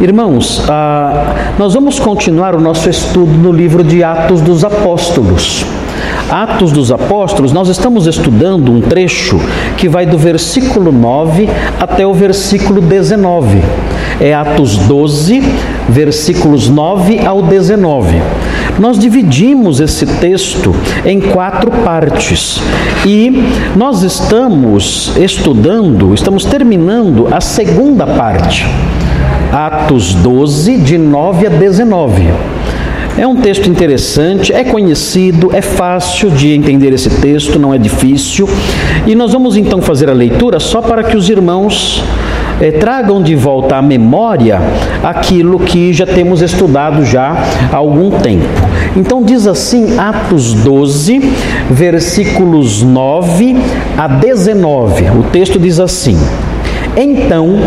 Irmãos, ah, nós vamos continuar o nosso estudo no livro de Atos dos Apóstolos. Atos dos Apóstolos, nós estamos estudando um trecho que vai do versículo 9 até o versículo 19. É Atos 12, versículos 9 ao 19. Nós dividimos esse texto em quatro partes e nós estamos estudando, estamos terminando a segunda parte. Atos 12, de 9 a 19. É um texto interessante, é conhecido, é fácil de entender esse texto, não é difícil. E nós vamos então fazer a leitura só para que os irmãos eh, tragam de volta à memória aquilo que já temos estudado já há algum tempo. Então diz assim, Atos 12, versículos 9 a 19. O texto diz assim: Então,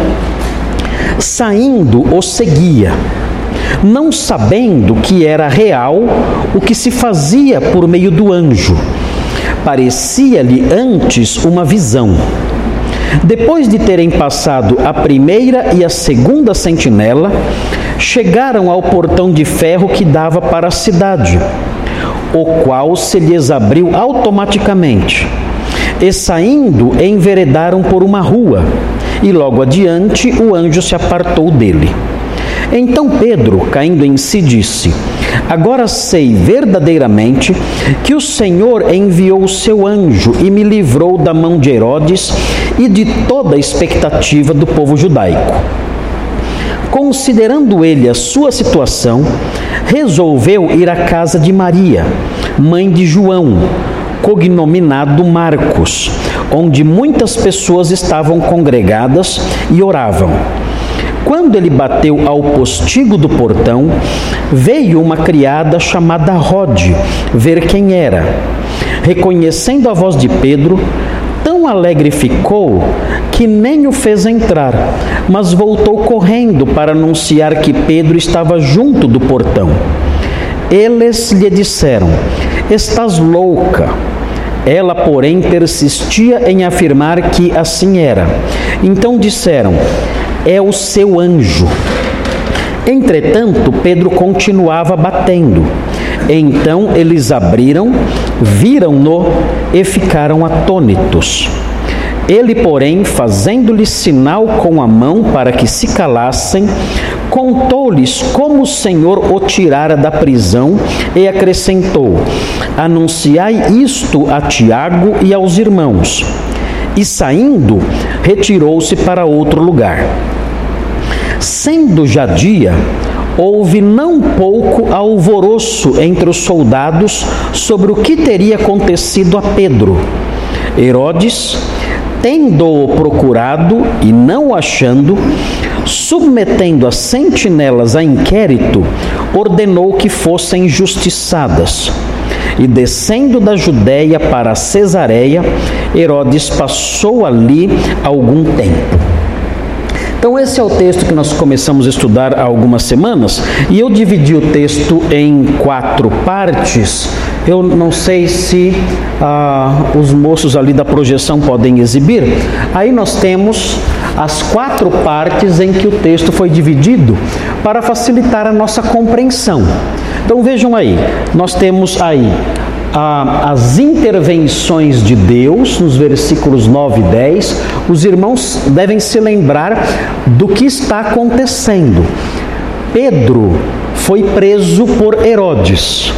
saindo, o seguia não sabendo que era real o que se fazia por meio do anjo. Parecia-lhe antes uma visão. Depois de terem passado a primeira e a segunda sentinela, chegaram ao portão de ferro que dava para a cidade, o qual se lhes abriu automaticamente. E saindo, enveredaram por uma rua, e logo adiante o anjo se apartou dele. Então Pedro, caindo em si, disse: Agora sei verdadeiramente que o Senhor enviou o seu anjo e me livrou da mão de Herodes e de toda a expectativa do povo judaico. Considerando ele a sua situação, resolveu ir à casa de Maria, mãe de João, cognominado Marcos, onde muitas pessoas estavam congregadas e oravam. Quando ele bateu ao postigo do portão, veio uma criada chamada Rode ver quem era. Reconhecendo a voz de Pedro, tão alegre ficou que nem o fez entrar, mas voltou correndo para anunciar que Pedro estava junto do portão. Eles lhe disseram: Estás louca. Ela, porém, persistia em afirmar que assim era. Então disseram: é o seu anjo. Entretanto, Pedro continuava batendo. Então eles abriram, viram-no e ficaram atônitos. Ele, porém, fazendo-lhes sinal com a mão para que se calassem, contou-lhes como o Senhor o tirara da prisão e acrescentou: Anunciai isto a Tiago e aos irmãos. E saindo, retirou-se para outro lugar. Sendo já dia, houve não pouco alvoroço entre os soldados sobre o que teria acontecido a Pedro. Herodes, tendo-o procurado e não o achando, submetendo as sentinelas a inquérito, ordenou que fossem justiçadas. E descendo da Judéia para Cesareia, Herodes passou ali algum tempo. Então, esse é o texto que nós começamos a estudar há algumas semanas e eu dividi o texto em quatro partes. Eu não sei se ah, os moços ali da projeção podem exibir. Aí nós temos as quatro partes em que o texto foi dividido para facilitar a nossa compreensão. Então vejam aí, nós temos aí as intervenções de Deus, nos versículos 9 e 10, os irmãos devem se lembrar do que está acontecendo. Pedro foi preso por Herodes.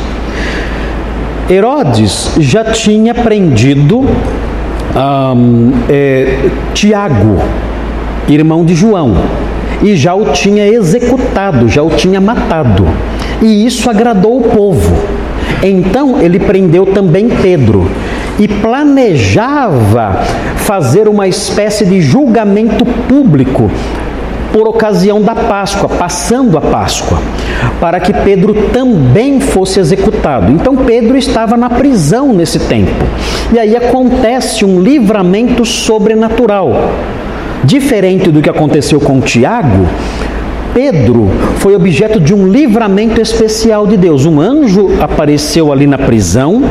Herodes já tinha prendido um, é, Tiago, irmão de João, e já o tinha executado, já o tinha matado. E isso agradou o povo. Então ele prendeu também Pedro e planejava fazer uma espécie de julgamento público por ocasião da Páscoa, passando a Páscoa, para que Pedro também fosse executado. Então Pedro estava na prisão nesse tempo. E aí acontece um livramento sobrenatural. Diferente do que aconteceu com Tiago, Pedro foi objeto de um livramento especial de Deus. Um anjo apareceu ali na prisão,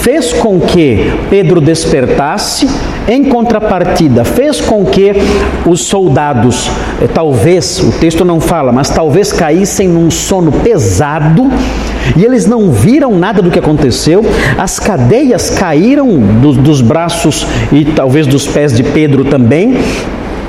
fez com que Pedro despertasse, em contrapartida, fez com que os soldados, eh, talvez, o texto não fala, mas talvez caíssem num sono pesado e eles não viram nada do que aconteceu, as cadeias caíram do, dos braços e talvez dos pés de Pedro também,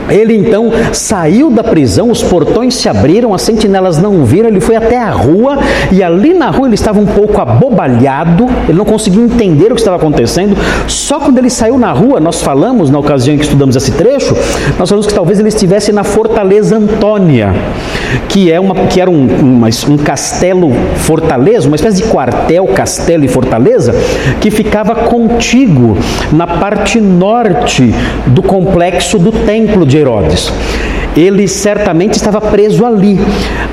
ele então saiu da prisão, os portões se abriram, as sentinelas não viram, ele foi até a rua e ali na rua ele estava um pouco abobalhado, ele não conseguia entender o que estava acontecendo. Só quando ele saiu na rua, nós falamos, na ocasião em que estudamos esse trecho, nós falamos que talvez ele estivesse na Fortaleza Antônia, que, é uma, que era um, um castelo fortaleza, uma espécie de quartel, castelo e fortaleza, que ficava contíguo na parte norte do complexo do templo de Herodes. Ele certamente estava preso ali.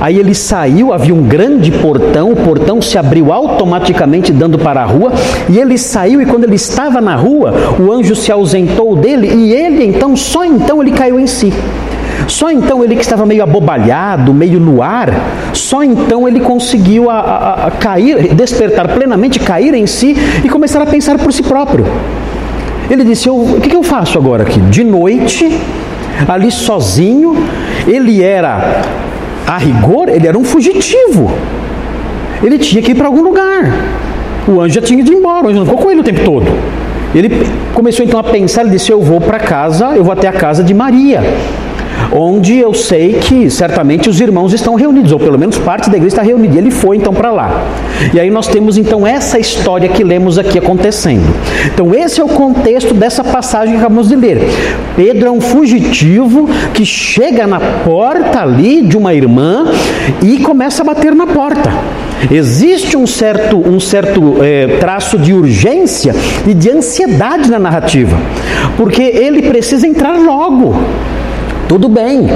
Aí ele saiu, havia um grande portão, o portão se abriu automaticamente dando para a rua, e ele saiu e quando ele estava na rua, o anjo se ausentou dele e ele então, só então ele caiu em si. Só então ele que estava meio abobalhado, meio no ar, só então ele conseguiu a, a, a cair, despertar plenamente, cair em si e começar a pensar por si próprio. Ele disse: O que, que eu faço agora aqui? De noite, ali sozinho, ele era, a rigor, ele era um fugitivo. Ele tinha que ir para algum lugar. O anjo já tinha ido embora, o anjo não ficou com ele o tempo todo. Ele começou então a pensar, ele disse: Eu vou para casa, eu vou até a casa de Maria onde eu sei que certamente os irmãos estão reunidos, ou pelo menos parte da igreja está reunida. Ele foi então para lá. E aí nós temos então essa história que lemos aqui acontecendo. Então esse é o contexto dessa passagem que acabamos de ler. Pedro é um fugitivo que chega na porta ali de uma irmã e começa a bater na porta. Existe um certo, um certo é, traço de urgência e de ansiedade na narrativa, porque ele precisa entrar logo. Tudo bem,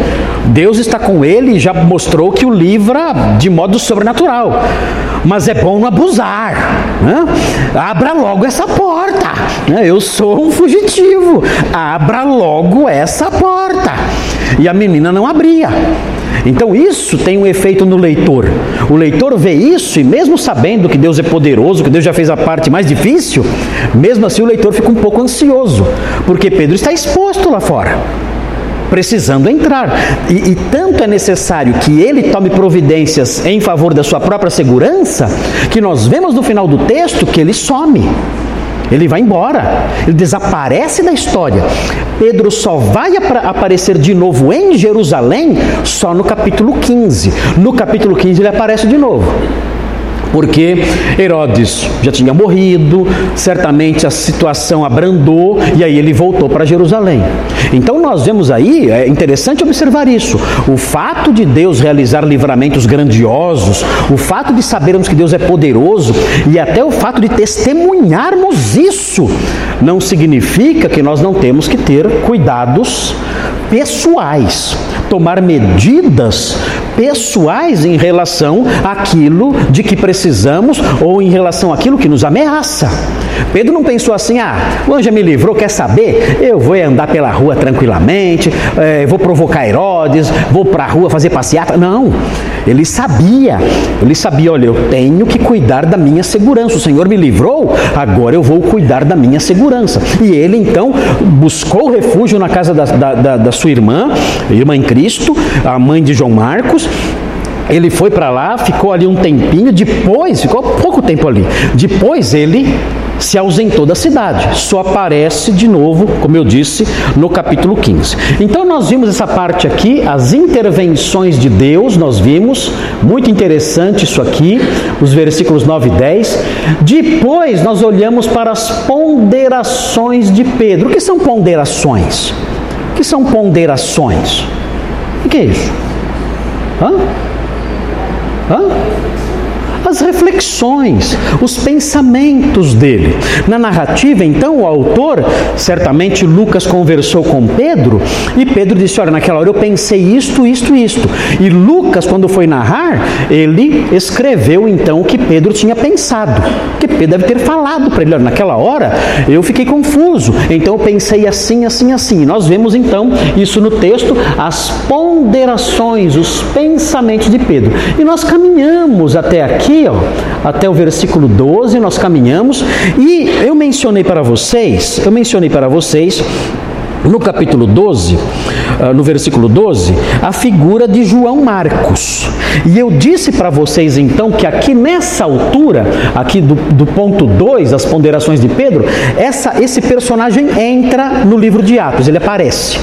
Deus está com ele e já mostrou que o livra de modo sobrenatural, mas é bom não abusar. Né? Abra logo essa porta. Né? Eu sou um fugitivo, abra logo essa porta. E a menina não abria. Então isso tem um efeito no leitor. O leitor vê isso e mesmo sabendo que Deus é poderoso, que Deus já fez a parte mais difícil, mesmo assim o leitor fica um pouco ansioso, porque Pedro está exposto lá fora precisando entrar. E, e tanto é necessário que ele tome providências em favor da sua própria segurança, que nós vemos no final do texto que ele some. Ele vai embora, ele desaparece da história. Pedro só vai ap aparecer de novo em Jerusalém só no capítulo 15. No capítulo 15 ele aparece de novo porque Herodes já tinha morrido, certamente a situação abrandou e aí ele voltou para Jerusalém. Então nós vemos aí, é interessante observar isso, o fato de Deus realizar livramentos grandiosos, o fato de sabermos que Deus é poderoso e até o fato de testemunharmos isso, não significa que nós não temos que ter cuidados pessoais, tomar medidas pessoais em relação àquilo de que precisamos ou em relação àquilo que nos ameaça. Pedro não pensou assim, ah, o anjo me livrou, quer saber? Eu vou andar pela rua tranquilamente, é, vou provocar Herodes, vou para a rua fazer passeata. Não, ele sabia, ele sabia, olha, eu tenho que cuidar da minha segurança. O Senhor me livrou, agora eu vou cuidar da minha segurança. E ele então buscou refúgio na casa da, da, da, da sua irmã, irmã em Cristo, a mãe de João Marcos, ele foi para lá, ficou ali um tempinho, depois, ficou pouco tempo ali. Depois ele se ausentou da cidade. Só aparece de novo, como eu disse, no capítulo 15. Então nós vimos essa parte aqui, as intervenções de Deus, nós vimos, muito interessante isso aqui, os versículos 9 e 10. Depois nós olhamos para as ponderações de Pedro. O que são ponderações? O que são ponderações? O que é isso? Hã? Hã? As reflexões, os pensamentos dele. Na narrativa, então, o autor, certamente Lucas conversou com Pedro e Pedro disse: Olha, naquela hora eu pensei isto, isto, isto. E Lucas, quando foi narrar, ele escreveu então o que Pedro tinha pensado. Que Pedro deve ter falado para ele: Olha, naquela hora eu fiquei confuso, então eu pensei assim, assim, assim. E nós vemos então isso no texto, as ponderações, os pensamentos de Pedro. E nós caminhamos até aqui aqui, ó, até o versículo 12, nós caminhamos e eu mencionei para vocês, eu mencionei para vocês no capítulo 12, ah, no versículo 12, a figura de João Marcos. E eu disse para vocês então que aqui nessa altura, aqui do, do ponto 2, as ponderações de Pedro, essa, esse personagem entra no livro de Atos, ele aparece.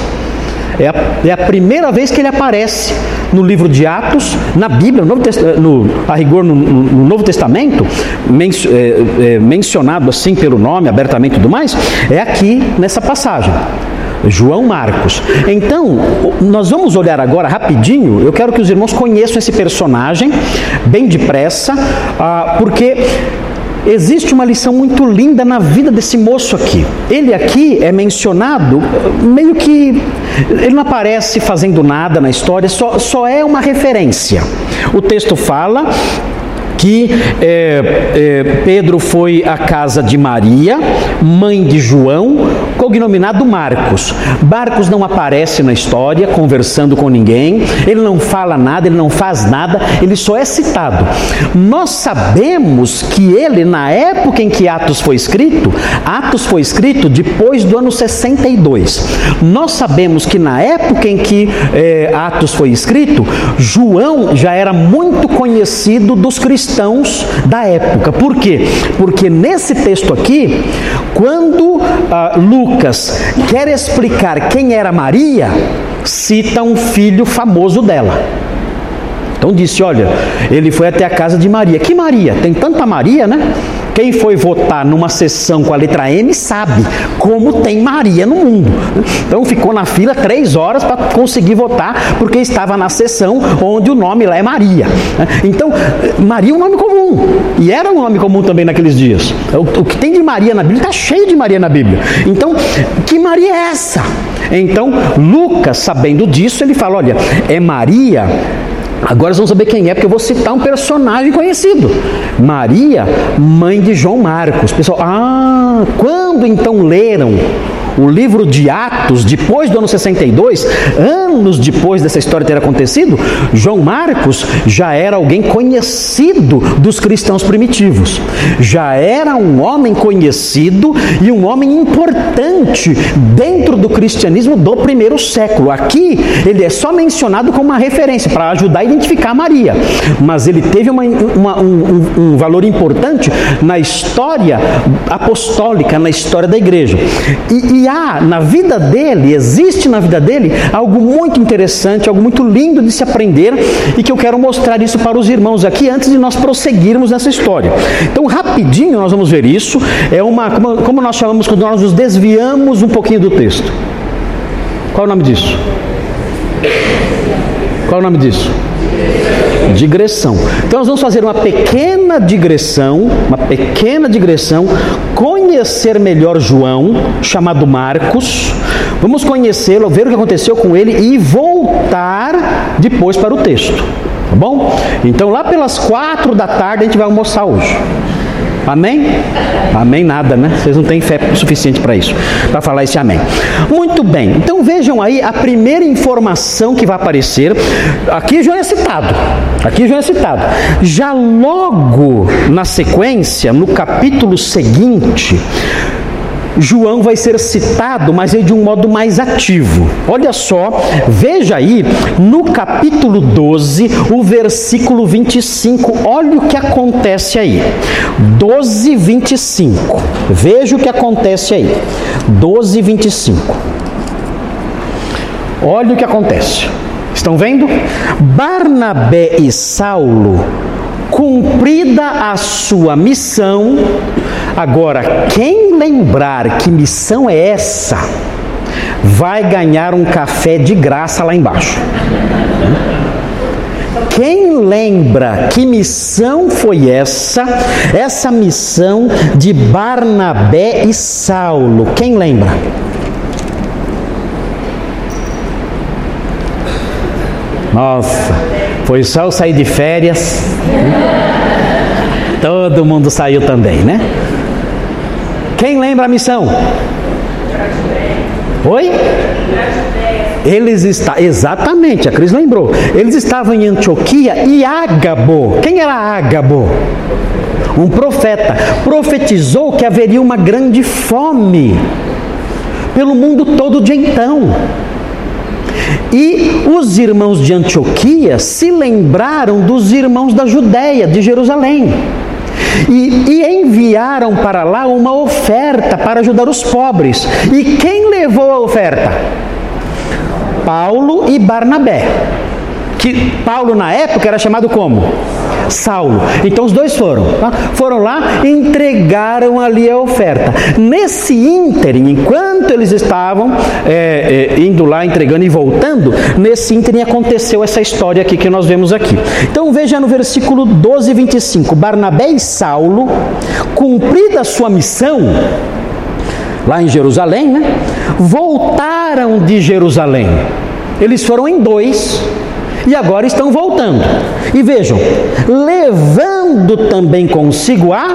É a, é a, primeira vez que ele aparece no livro de Atos, na Bíblia, no, no a rigor no, no Novo Testamento, men, é, é, mencionado assim pelo nome, abertamente e tudo mais, é aqui nessa passagem. João Marcos. Então, nós vamos olhar agora rapidinho. Eu quero que os irmãos conheçam esse personagem bem depressa, ah, porque existe uma lição muito linda na vida desse moço aqui. Ele aqui é mencionado meio que. Ele não aparece fazendo nada na história, só, só é uma referência. O texto fala que é, é, Pedro foi à casa de Maria, mãe de João, cognominado Marcos. Marcos não aparece na história conversando com ninguém, ele não fala nada, ele não faz nada, ele só é citado. Nós sabemos que ele, na época em que Atos foi escrito, Atos foi escrito depois do ano 62. Nós sabemos que na época em que é, Atos foi escrito, João já era muito conhecido dos cristãos da época. Por quê? Porque nesse texto aqui, quando ah, Lucas quer explicar quem era Maria, cita um filho famoso dela. Então disse: Olha, ele foi até a casa de Maria. Que Maria? Tem tanta Maria, né? Quem foi votar numa sessão com a letra M sabe como tem Maria no mundo. Então ficou na fila três horas para conseguir votar, porque estava na sessão onde o nome lá é Maria. Então, Maria é um nome comum. E era um nome comum também naqueles dias. O que tem de Maria na Bíblia está cheio de Maria na Bíblia. Então, que Maria é essa? Então, Lucas, sabendo disso, ele fala: olha, é Maria Agora vamos saber quem é, porque eu vou citar um personagem conhecido. Maria, mãe de João Marcos. Pessoal, ah, quando então leram o livro de Atos, depois do ano 62, anos depois dessa história ter acontecido, João Marcos já era alguém conhecido dos cristãos primitivos. Já era um homem conhecido e um homem importante dentro do cristianismo do primeiro século. Aqui ele é só mencionado como uma referência para ajudar a identificar Maria, mas ele teve uma, uma, um, um valor importante na história apostólica, na história da igreja. E, e há na vida dele, existe na vida dele, algo muito interessante, algo muito lindo de se aprender e que eu quero mostrar isso para os irmãos aqui antes de nós prosseguirmos nessa história. Então, rapidinho nós vamos ver isso. É uma, como, como nós chamamos quando nós nos desviamos um pouquinho do texto. Qual é o nome disso? Qual é o nome disso? Digressão. Então nós vamos fazer uma pequena digressão, uma pequena digressão, conhecer melhor João, chamado Marcos. Vamos conhecê-lo, ver o que aconteceu com ele e voltar depois para o texto. Tá bom? Então lá pelas quatro da tarde a gente vai almoçar hoje. Amém? Amém nada, né? Vocês não têm fé suficiente para isso, para falar esse amém. Muito bem. Então vejam aí a primeira informação que vai aparecer. Aqui já é citado. Aqui já é citado. Já logo na sequência, no capítulo seguinte, João vai ser citado, mas é de um modo mais ativo. Olha só, veja aí no capítulo 12, o versículo 25. Olha o que acontece aí. 12, 25. Veja o que acontece aí. 12, 25. Olha o que acontece. Estão vendo? Barnabé e Saulo, cumprida a sua missão, Agora, quem lembrar que missão é essa, vai ganhar um café de graça lá embaixo. Quem lembra que missão foi essa? Essa missão de Barnabé e Saulo. Quem lembra? Nossa, foi só eu sair de férias. Todo mundo saiu também, né? Quem lembra a missão? Oi? Eles está exatamente, a Cris lembrou. Eles estavam em Antioquia e Ágabo. Quem era Ágabo? Um profeta. Profetizou que haveria uma grande fome pelo mundo todo de então. E os irmãos de Antioquia se lembraram dos irmãos da Judéia, de Jerusalém. E, e, enviaram para lá uma oferta para ajudar os pobres. E quem levou a oferta? Paulo e Barnabé. Que Paulo na época era chamado como? Saulo. Então os dois foram. Tá? Foram lá entregaram ali a oferta. Nesse ínterim, enquanto eles estavam é, é, indo lá, entregando e voltando, nesse ínterim aconteceu essa história aqui que nós vemos aqui. Então veja no versículo 12 e 25: Barnabé e Saulo, cumprida sua missão, lá em Jerusalém, né? voltaram de Jerusalém. Eles foram em dois e agora estão voltando. E vejam, levando também consigo a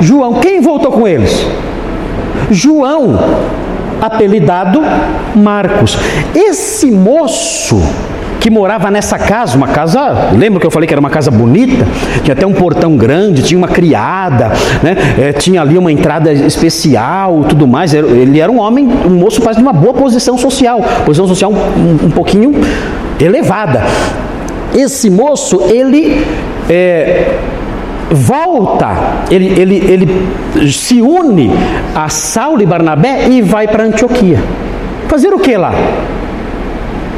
João. Quem voltou com eles? João, apelidado Marcos. Esse moço que morava nessa casa, uma casa, lembra que eu falei que era uma casa bonita? Tinha até um portão grande, tinha uma criada, né? É, tinha ali uma entrada especial, tudo mais. Ele era um homem, um moço quase de uma boa posição social, posição social um, um pouquinho elevada. Esse moço, ele é, volta, ele, ele, ele se une a Saulo e Barnabé e vai para Antioquia. Fazer o que lá?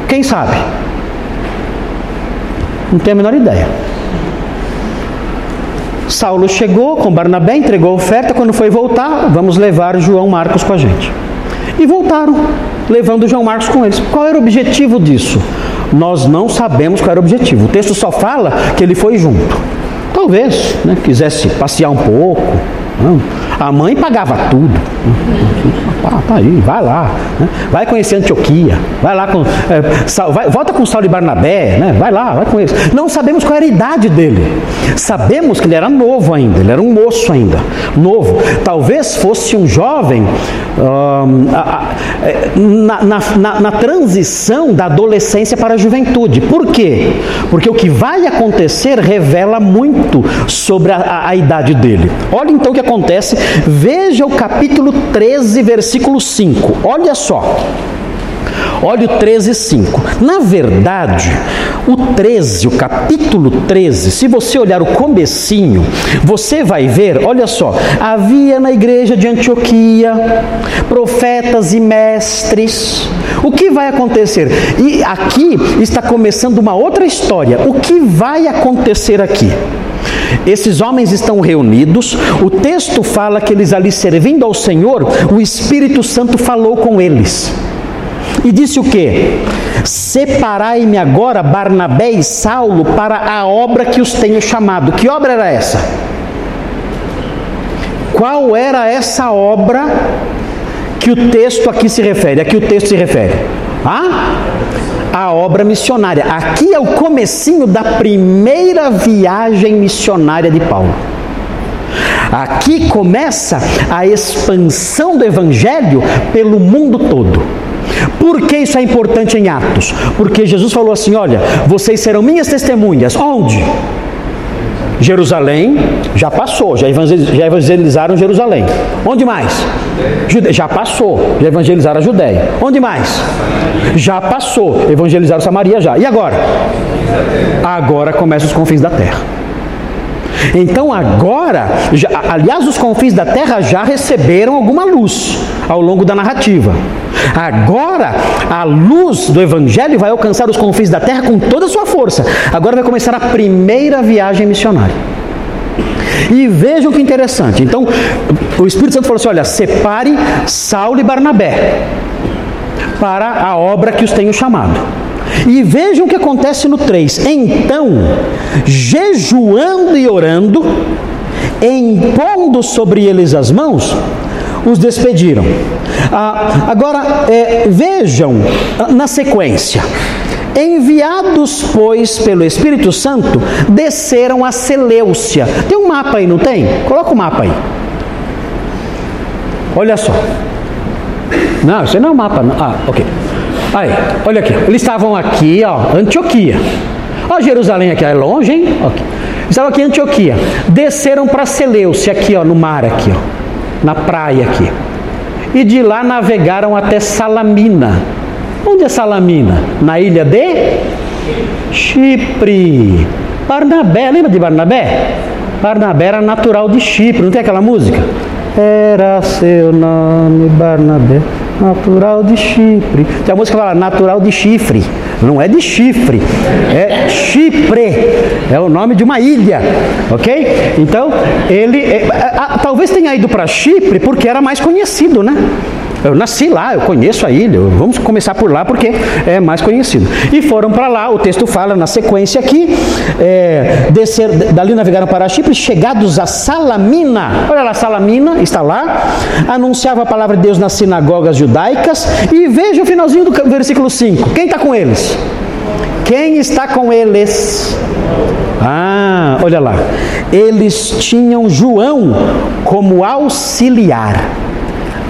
Quem sabe? Não tenho a menor ideia. Saulo chegou com Barnabé, entregou a oferta. Quando foi voltar, vamos levar João Marcos com a gente. E voltaram, levando João Marcos com eles. Qual era o objetivo disso? Nós não sabemos qual era o objetivo. O texto só fala que ele foi junto. Talvez né, quisesse passear um pouco. Não. A mãe pagava tudo. Ah, tá aí, vai lá. Né? Vai conhecer Antioquia. Vai lá com. É, vai, volta com Saulo e Barnabé, né? Vai lá, vai com eles. Não sabemos qual era a idade dele. Sabemos que ele era novo ainda, ele era um moço ainda. Novo. Talvez fosse um jovem um, a, a, é, na, na, na, na transição da adolescência para a juventude. Por quê? Porque o que vai acontecer revela muito sobre a, a idade dele. Olha então o que acontece Veja o capítulo 13, versículo 5. Olha só. Olha o 13, 5. Na verdade, o 13, o capítulo 13, se você olhar o comecinho, você vai ver, olha só, havia na igreja de Antioquia profetas e mestres. O que vai acontecer? E aqui está começando uma outra história. O que vai acontecer aqui? Esses homens estão reunidos, o texto fala que eles ali servindo ao Senhor, o Espírito Santo falou com eles. E disse o que? Separai-me agora Barnabé e Saulo para a obra que os tenho chamado. Que obra era essa? Qual era essa obra que o texto aqui se refere? Aqui o texto se refere. Ah? A obra missionária. Aqui é o comecinho da primeira viagem missionária de Paulo. Aqui começa a expansão do evangelho pelo mundo todo. Por que isso é importante em Atos? Porque Jesus falou assim: Olha, vocês serão minhas testemunhas. Onde? Jerusalém já passou, já evangelizaram Jerusalém. Onde mais? Já passou, já evangelizaram a Judéia. Onde mais? Já passou, evangelizaram Samaria já. E agora? Agora começam os confins da terra. Então agora, já, aliás, os confins da terra já receberam alguma luz ao longo da narrativa. Agora, a luz do Evangelho vai alcançar os confins da terra com toda a sua força. Agora vai começar a primeira viagem missionária. E vejam que interessante. Então, o Espírito Santo falou assim: olha, separe Saulo e Barnabé para a obra que os tenho chamado. E vejam o que acontece no 3. Então, jejuando e orando, impondo sobre eles as mãos, os despediram. Ah, agora, é, vejam na sequência. Enviados, pois, pelo Espírito Santo, desceram a Seleucia. Tem um mapa aí, não tem? Coloca o mapa aí. Olha só. Não, isso não é um mapa. Não. Ah, ok. Aí, olha aqui. Eles estavam aqui, ó, Antioquia. Ó, Jerusalém aqui, é longe, hein? Okay. Estavam aqui em Antioquia. Desceram para Seleuce, aqui, ó, no mar, aqui, ó, na praia aqui. E de lá navegaram até Salamina. Onde é Salamina? Na ilha de Chipre. Barnabé, lembra de Barnabé? Barnabé era natural de Chipre, não tem aquela música? Era seu nome Barnabé, natural de Chipre. Tem a música que fala natural de chifre. Não é de chifre, é Chipre. É o nome de uma ilha, ok? Então, ele é, a, a, talvez tenha ido para Chipre porque era mais conhecido, né? Eu nasci lá, eu conheço a ilha. Vamos começar por lá porque é mais conhecido. E foram para lá, o texto fala na sequência aqui, é, descer, dali navegaram para Chipre, chegados a Salamina. Olha lá, Salamina está lá, anunciava a palavra de Deus nas sinagogas judaicas. E veja o finalzinho do versículo 5. Quem está com eles? Quem está com eles? Ah, olha lá. Eles tinham João como auxiliar.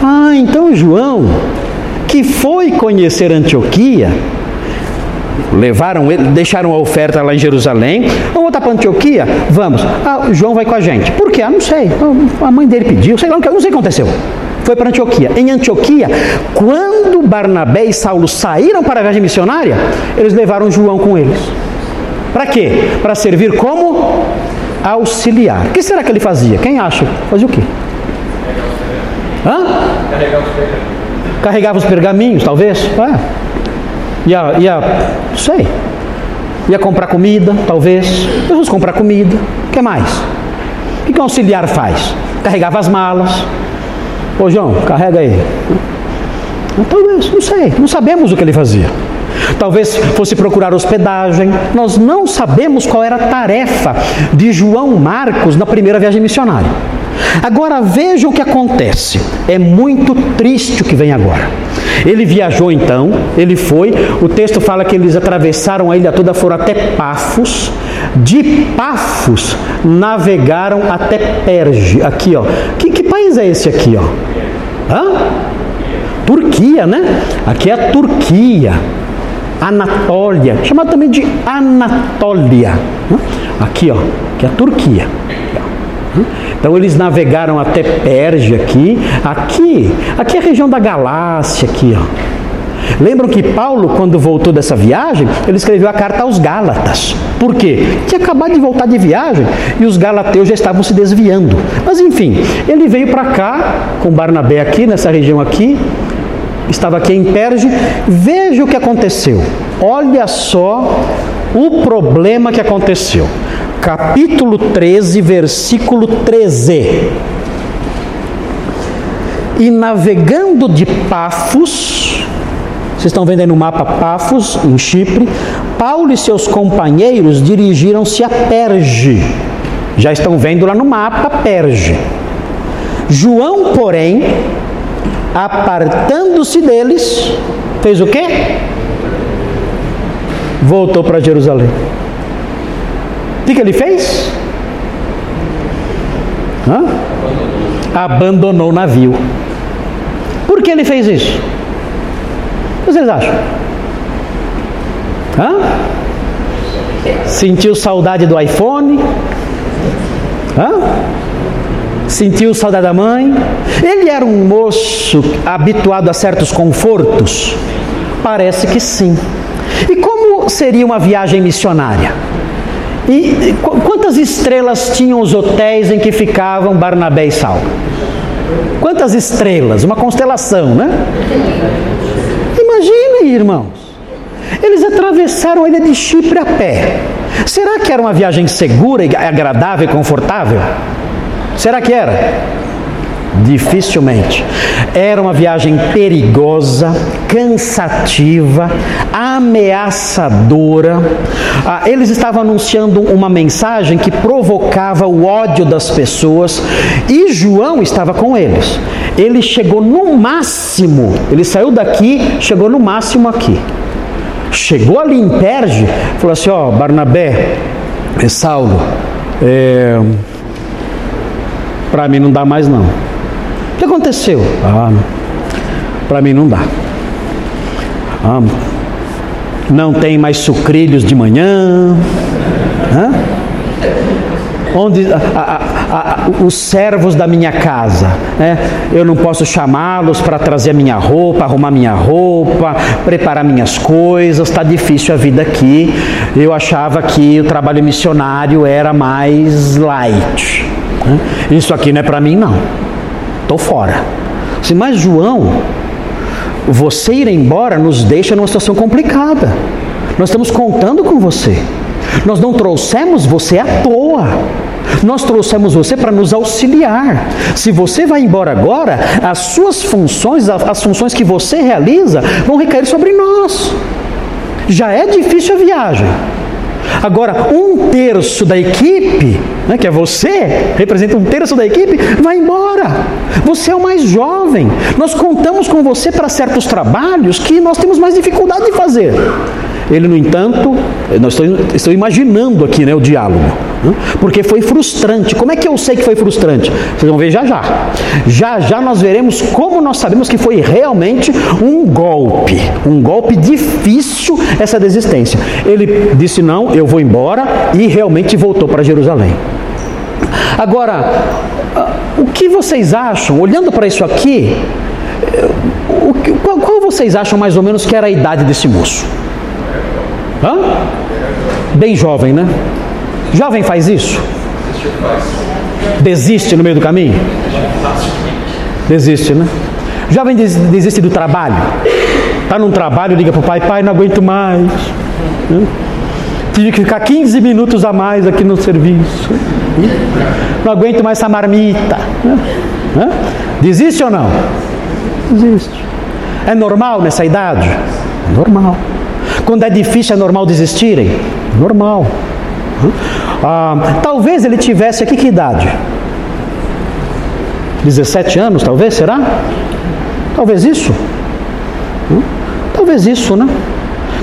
Ah, então João, que foi conhecer Antioquia, levaram ele, deixaram a oferta lá em Jerusalém. Vamos voltar para Antioquia? Vamos. Ah, João vai com a gente. Por quê? Ah, não sei. A mãe dele pediu, sei lá, não sei o que aconteceu. Foi para Antioquia. Em Antioquia, quando Barnabé e Saulo saíram para a viagem missionária, eles levaram João com eles. Para quê? Para servir como auxiliar. O que será que ele fazia? Quem acha? Fazia o quê? Carregava os pergaminhos. Talvez? É. Ia, ia, sei. Ia comprar comida, talvez. Vamos comprar comida. O que mais? O que, que um auxiliar faz? Carregava as malas. Ô João, carrega aí. Talvez, não sei, não sabemos o que ele fazia. Talvez fosse procurar hospedagem. Nós não sabemos qual era a tarefa de João Marcos na primeira viagem missionária. Agora veja o que acontece. É muito triste o que vem agora. Ele viajou então, ele foi. O texto fala que eles atravessaram a ilha toda, foram até Pafos. De Pafos navegaram até Perge. Aqui, ó. Que, que país é esse aqui, ó? Hã? Turquia, né? Aqui é a Turquia. Anatólia, chamado também de Anatólia. Aqui, ó, que é a Turquia. Então eles navegaram até Perge aqui, aqui, aqui é a região da Galácia aqui, ó. Lembram que Paulo, quando voltou dessa viagem, ele escreveu a carta aos Gálatas. Por quê? Tinha acabado de voltar de viagem e os galateus já estavam se desviando. Mas enfim, ele veio para cá, com Barnabé aqui, nessa região aqui, estava aqui em Perge. Veja o que aconteceu. Olha só o problema que aconteceu capítulo 13, versículo 13. E navegando de Pafos, vocês estão vendo aí no mapa Pafos, em Chipre, Paulo e seus companheiros dirigiram-se a Perge. Já estão vendo lá no mapa Perge. João, porém, apartando-se deles, fez o quê? Voltou para Jerusalém. Que, que ele fez? Hã? Abandonou o navio. Por que ele fez isso? O que vocês acham? Hã? Sentiu saudade do iPhone? Hã? Sentiu saudade da mãe? Ele era um moço habituado a certos confortos? Parece que sim. E como seria uma viagem missionária? E quantas estrelas tinham os hotéis em que ficavam Barnabé e Saulo? Quantas estrelas? Uma constelação, né? Imaginem, irmãos. Eles atravessaram a ilha de Chipre a pé. Será que era uma viagem segura, agradável e confortável? Será que era? Dificilmente. Era uma viagem perigosa, cansativa, ameaçadora. Ah, eles estavam anunciando uma mensagem que provocava o ódio das pessoas e João estava com eles. Ele chegou no máximo, ele saiu daqui, chegou no máximo aqui. Chegou ali em Perge, falou assim: Ó, Barnabé, é Saulo, é, para mim não dá mais não que aconteceu? Ah, para mim não dá. Ah, não tem mais sucrilhos de manhã. Hã? onde a, a, a, os servos da minha casa, né? eu não posso chamá-los para trazer minha roupa, arrumar minha roupa, preparar minhas coisas, está difícil a vida aqui. Eu achava que o trabalho missionário era mais light. Né? Isso aqui não é para mim, não. Estou fora. Assim, mas João, você ir embora nos deixa numa situação complicada. Nós estamos contando com você. Nós não trouxemos você à toa. Nós trouxemos você para nos auxiliar. Se você vai embora agora, as suas funções, as funções que você realiza, vão recair sobre nós. Já é difícil a viagem. Agora, um terço da equipe, né, que é você, representa um terço da equipe, vai embora. Você é o mais jovem. Nós contamos com você para certos trabalhos que nós temos mais dificuldade de fazer. Ele, no entanto, nós estou imaginando aqui né, o diálogo, né? porque foi frustrante. Como é que eu sei que foi frustrante? Vocês vão ver já já. Já já nós veremos como nós sabemos que foi realmente um golpe, um golpe difícil essa desistência. Ele disse: Não, eu vou embora, e realmente voltou para Jerusalém. Agora, o que vocês acham, olhando para isso aqui, qual, qual vocês acham mais ou menos que era a idade desse moço? Hã? Bem jovem, né? Jovem faz isso? Desiste no meio do caminho? Desiste, né? Jovem desiste do trabalho. Está num trabalho, liga para o pai, pai, não aguento mais. Tive que ficar 15 minutos a mais aqui no serviço. Não aguento mais essa marmita. Desiste ou não? Desiste. É normal nessa idade? É normal. Quando é difícil, é normal desistirem? Normal. Ah, talvez ele tivesse aqui que idade? 17 anos, talvez, será? Talvez isso. Talvez isso, né?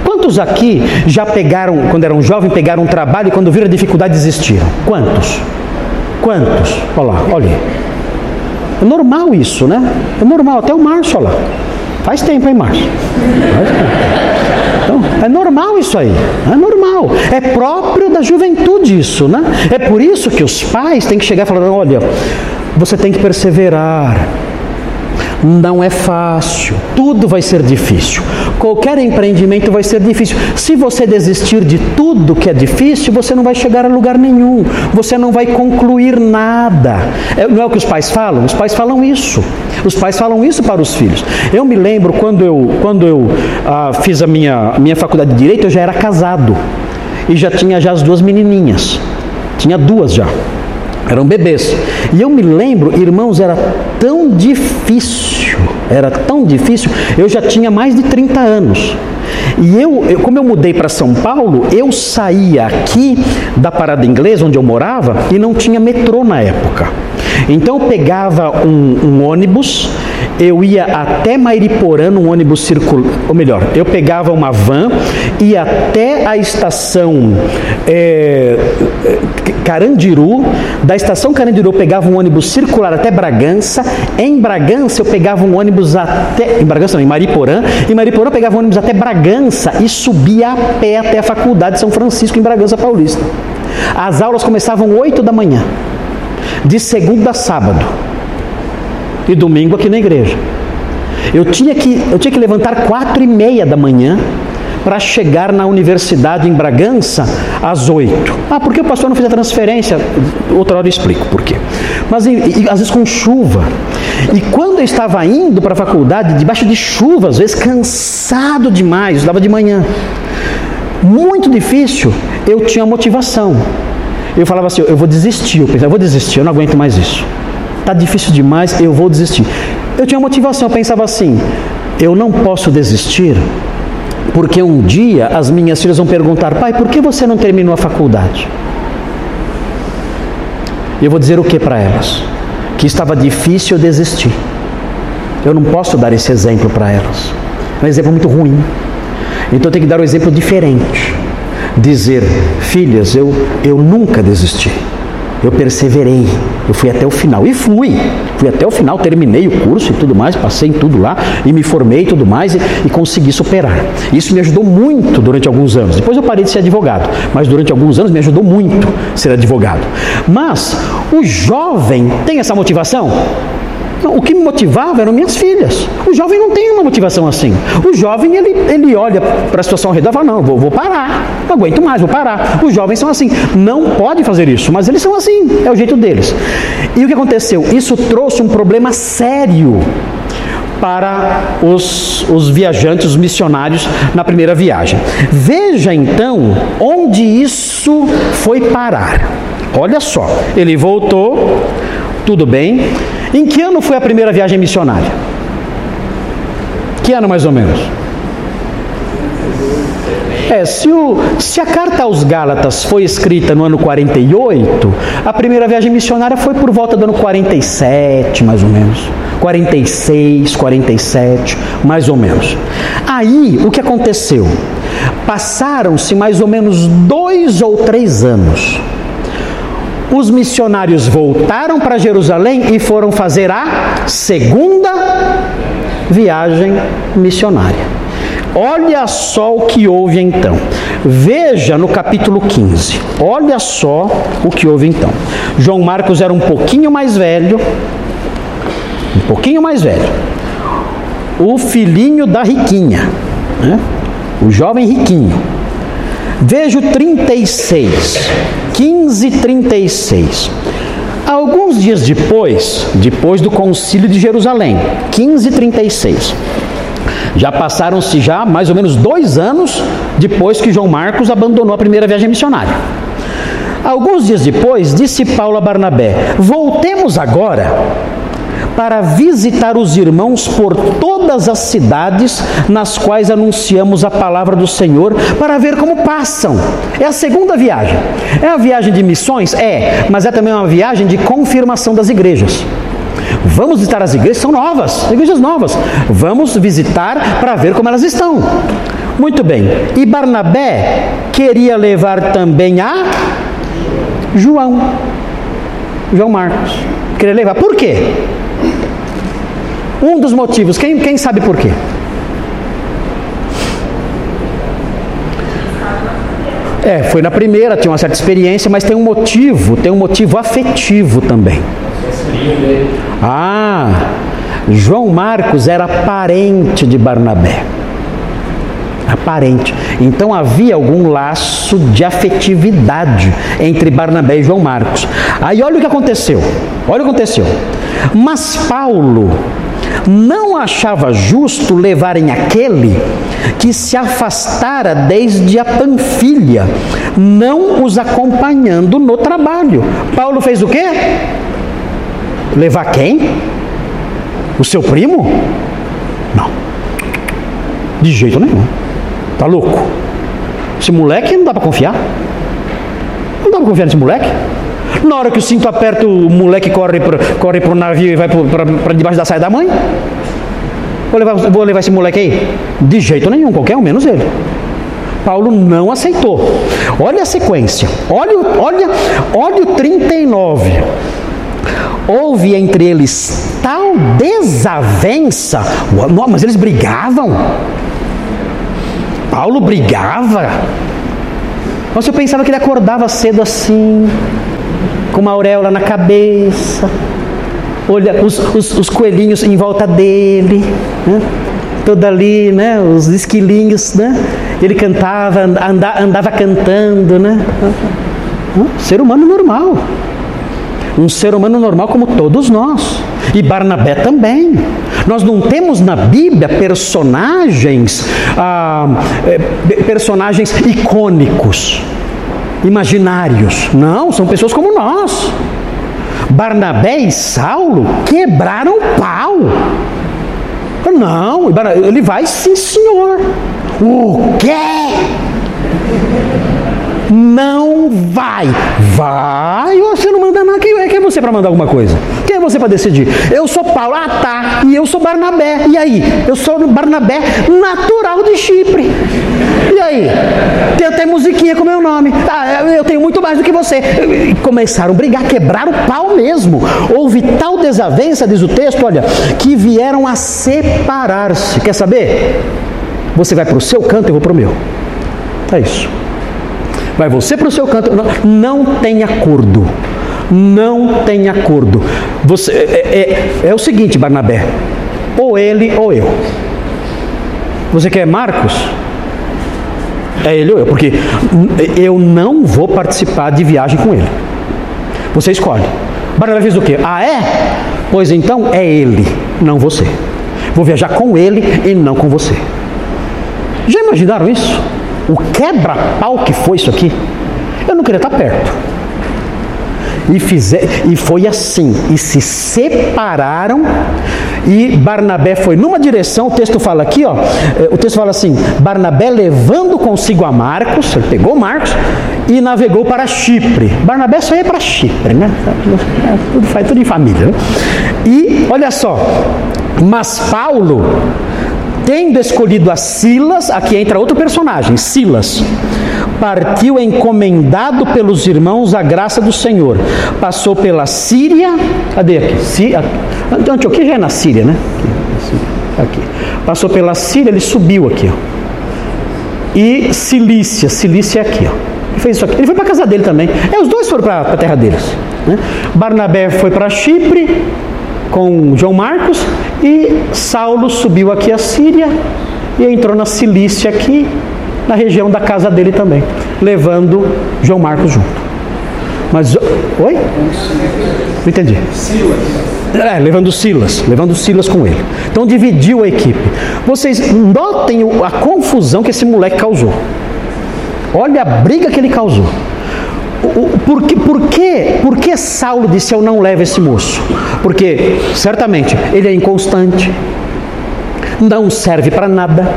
Quantos aqui já pegaram, quando eram jovens, pegaram um trabalho e quando viram a dificuldade desistiram? Quantos? Quantos? Olha lá, olha. É normal isso, né? É normal, até o Márcio, olha lá. Faz tempo, hein, Márcio? Faz tempo. Então, é normal isso aí, é normal. É próprio da juventude isso, né? É por isso que os pais têm que chegar falando: olha, você tem que perseverar. Não é fácil, tudo vai ser difícil. Qualquer empreendimento vai ser difícil. Se você desistir de tudo que é difícil, você não vai chegar a lugar nenhum. Você não vai concluir nada. É, não é o que os pais falam? Os pais falam isso. Os pais falam isso para os filhos. Eu me lembro quando eu, quando eu ah, fiz a minha, minha faculdade de Direito, eu já era casado. E já tinha já as duas menininhas. Tinha duas já. Eram bebês. E eu me lembro, irmãos, era tão difícil, era tão difícil. Eu já tinha mais de 30 anos. E eu, eu como eu mudei para São Paulo, eu saía aqui da parada inglesa, onde eu morava, e não tinha metrô na época. Então eu pegava um, um ônibus, eu ia até Mairiporã num ônibus circular, ou melhor, eu pegava uma van, ia até a estação é, Carandiru, da estação Carandiru eu pegava um ônibus circular até Bragança, em Bragança eu pegava um ônibus até, em Bragança não, em Mariporã, em Mariporã eu pegava um ônibus até Bragança e subia a pé até a faculdade de São Francisco em Bragança Paulista. As aulas começavam 8 da manhã, de segunda a sábado e domingo aqui na igreja. Eu tinha que, eu tinha que levantar quatro e meia da manhã para chegar na universidade em Bragança às oito. Ah, por que o pastor não fez a transferência? Outra hora eu explico por quê. Mas e, e, às vezes com chuva. E quando eu estava indo para a faculdade, debaixo de chuva, às vezes cansado demais, eu estava de manhã, muito difícil, eu tinha motivação. Eu falava assim, eu vou desistir, eu pensava, eu vou desistir, eu não aguento mais isso está difícil demais, eu vou desistir. Eu tinha motivação, eu pensava assim: eu não posso desistir, porque um dia as minhas filhas vão perguntar, pai, por que você não terminou a faculdade? E eu vou dizer o que para elas? Que estava difícil desistir. Eu não posso dar esse exemplo para elas. É um exemplo muito ruim. Então eu tenho que dar um exemplo diferente. Dizer, filhas, eu, eu nunca desisti. Eu perseverei, eu fui até o final. E fui, fui até o final, terminei o curso e tudo mais, passei em tudo lá e me formei e tudo mais e, e consegui superar. Isso me ajudou muito durante alguns anos. Depois eu parei de ser advogado, mas durante alguns anos me ajudou muito ser advogado. Mas o jovem tem essa motivação? O que me motivava eram minhas filhas. O jovem não tem uma motivação assim. O jovem, ele, ele olha para a situação ao redor e fala, não, vou, vou parar, não aguento mais, vou parar. Os jovens são assim, não pode fazer isso, mas eles são assim, é o jeito deles. E o que aconteceu? Isso trouxe um problema sério para os, os viajantes, os missionários na primeira viagem. Veja então onde isso foi parar. Olha só, ele voltou, tudo bem, em que ano foi a primeira viagem missionária? Que ano mais ou menos? É, se, o, se a carta aos Gálatas foi escrita no ano 48, a primeira viagem missionária foi por volta do ano 47, mais ou menos. 46, 47, mais ou menos. Aí, o que aconteceu? Passaram-se mais ou menos dois ou três anos os missionários voltaram para Jerusalém e foram fazer a segunda viagem missionária. Olha só o que houve então. Veja no capítulo 15. Olha só o que houve então. João Marcos era um pouquinho mais velho, um pouquinho mais velho. O filhinho da riquinha, né? o jovem riquinho. Veja o 36. 1536. Alguns dias depois, depois do concílio de Jerusalém, 1536, já passaram-se já mais ou menos dois anos depois que João Marcos abandonou a primeira viagem missionária. Alguns dias depois, disse Paulo a Barnabé: Voltemos agora para visitar os irmãos por todas as cidades nas quais anunciamos a palavra do Senhor, para ver como passam. É a segunda viagem. É a viagem de missões? É, mas é também uma viagem de confirmação das igrejas. Vamos visitar as igrejas, são novas, igrejas novas. Vamos visitar para ver como elas estão. Muito bem. E Barnabé queria levar também a João. João Marcos. Queria levar. Por quê? Um dos motivos, quem, quem sabe por quê? É, foi na primeira, tinha uma certa experiência, mas tem um motivo, tem um motivo afetivo também. Ah, João Marcos era parente de Barnabé. Aparente. Então havia algum laço de afetividade entre Barnabé e João Marcos. Aí olha o que aconteceu. Olha o que aconteceu. Mas Paulo não achava justo levarem aquele que se afastara desde a Panfilha, não os acompanhando no trabalho. Paulo fez o quê? Levar quem? O seu primo? Não. De jeito nenhum. Tá louco? Esse moleque não dá para confiar. Não dá para confiar nesse moleque. Na hora que o cinto aperta, o moleque corre para corre o navio e vai para debaixo da saia da mãe. Vou levar, vou levar esse moleque aí? De jeito nenhum, qualquer um, menos ele. Paulo não aceitou. Olha a sequência. Olha, olha, olha o 39. Houve entre eles tal desavença. Mas eles brigavam. Paulo brigava. Você pensava que ele acordava cedo assim, com uma auréola na cabeça, olha os, os, os coelhinhos em volta dele, né? todo ali, né? os esquilinhos, né? ele cantava, anda, andava cantando, né? ser humano normal, um ser humano normal como todos nós, e Barnabé também. Nós não temos na Bíblia personagens, ah, eh, personagens icônicos imaginários. Não, são pessoas como nós. Barnabé e Saulo quebraram o pau. Não, ele vai sim, senhor. O quê? Não vai. Vai, você não manda nada. Quem é, é você para mandar alguma coisa? É você para decidir? Eu sou Paulo, ah tá, e eu sou Barnabé. E aí? Eu sou Barnabé natural de Chipre. E aí? Tem até musiquinha com meu nome. Ah, eu tenho muito mais do que você. E começaram a brigar, quebraram o pau mesmo. Houve tal desavença, diz o texto, olha, que vieram a separar-se. Quer saber? Você vai para o seu canto, eu vou para o meu. É isso. Vai você para o seu canto. Não, não tem acordo. Não tem acordo. Você, é, é, é o seguinte, Barnabé: ou ele ou eu. Você quer Marcos? É ele ou eu, porque eu não vou participar de viagem com ele. Você escolhe. Barnabé fez o quê? Ah, é? Pois então é ele, não você. Vou viajar com ele e não com você. Já imaginaram isso? O quebra-pau que foi isso aqui? Eu não queria estar perto. E, fizer, e foi assim, e se separaram, e Barnabé foi numa direção, o texto fala aqui, ó, é, o texto fala assim: Barnabé levando consigo a Marcos, ele pegou Marcos e navegou para Chipre. Barnabé só ia para Chipre, né? Tudo faz tudo em família. Né? E olha só, mas Paulo tendo escolhido a Silas, aqui entra outro personagem, Silas, partiu encomendado pelos irmãos à graça do Senhor. Passou pela Síria, cadê aqui? Síria, Antioquia já é na Síria, né? Aqui. Passou pela Síria, ele subiu aqui, ó. E Cilícia, Cilícia é aqui, ó. Ele fez isso aqui. Ele foi para a casa dele também. É, os dois foram para a terra deles. Né? Barnabé foi para Chipre, com João Marcos e Saulo subiu aqui a Síria e entrou na Cilícia aqui, na região da casa dele também, levando João Marcos junto. Mas, oi? Não entendi. É, levando Silas, levando Silas com ele. Então dividiu a equipe. Vocês notem a confusão que esse moleque causou. Olha a briga que ele causou por, que, por, que, por que Saulo disse eu não levo esse moço? Porque certamente ele é inconstante, não serve para nada,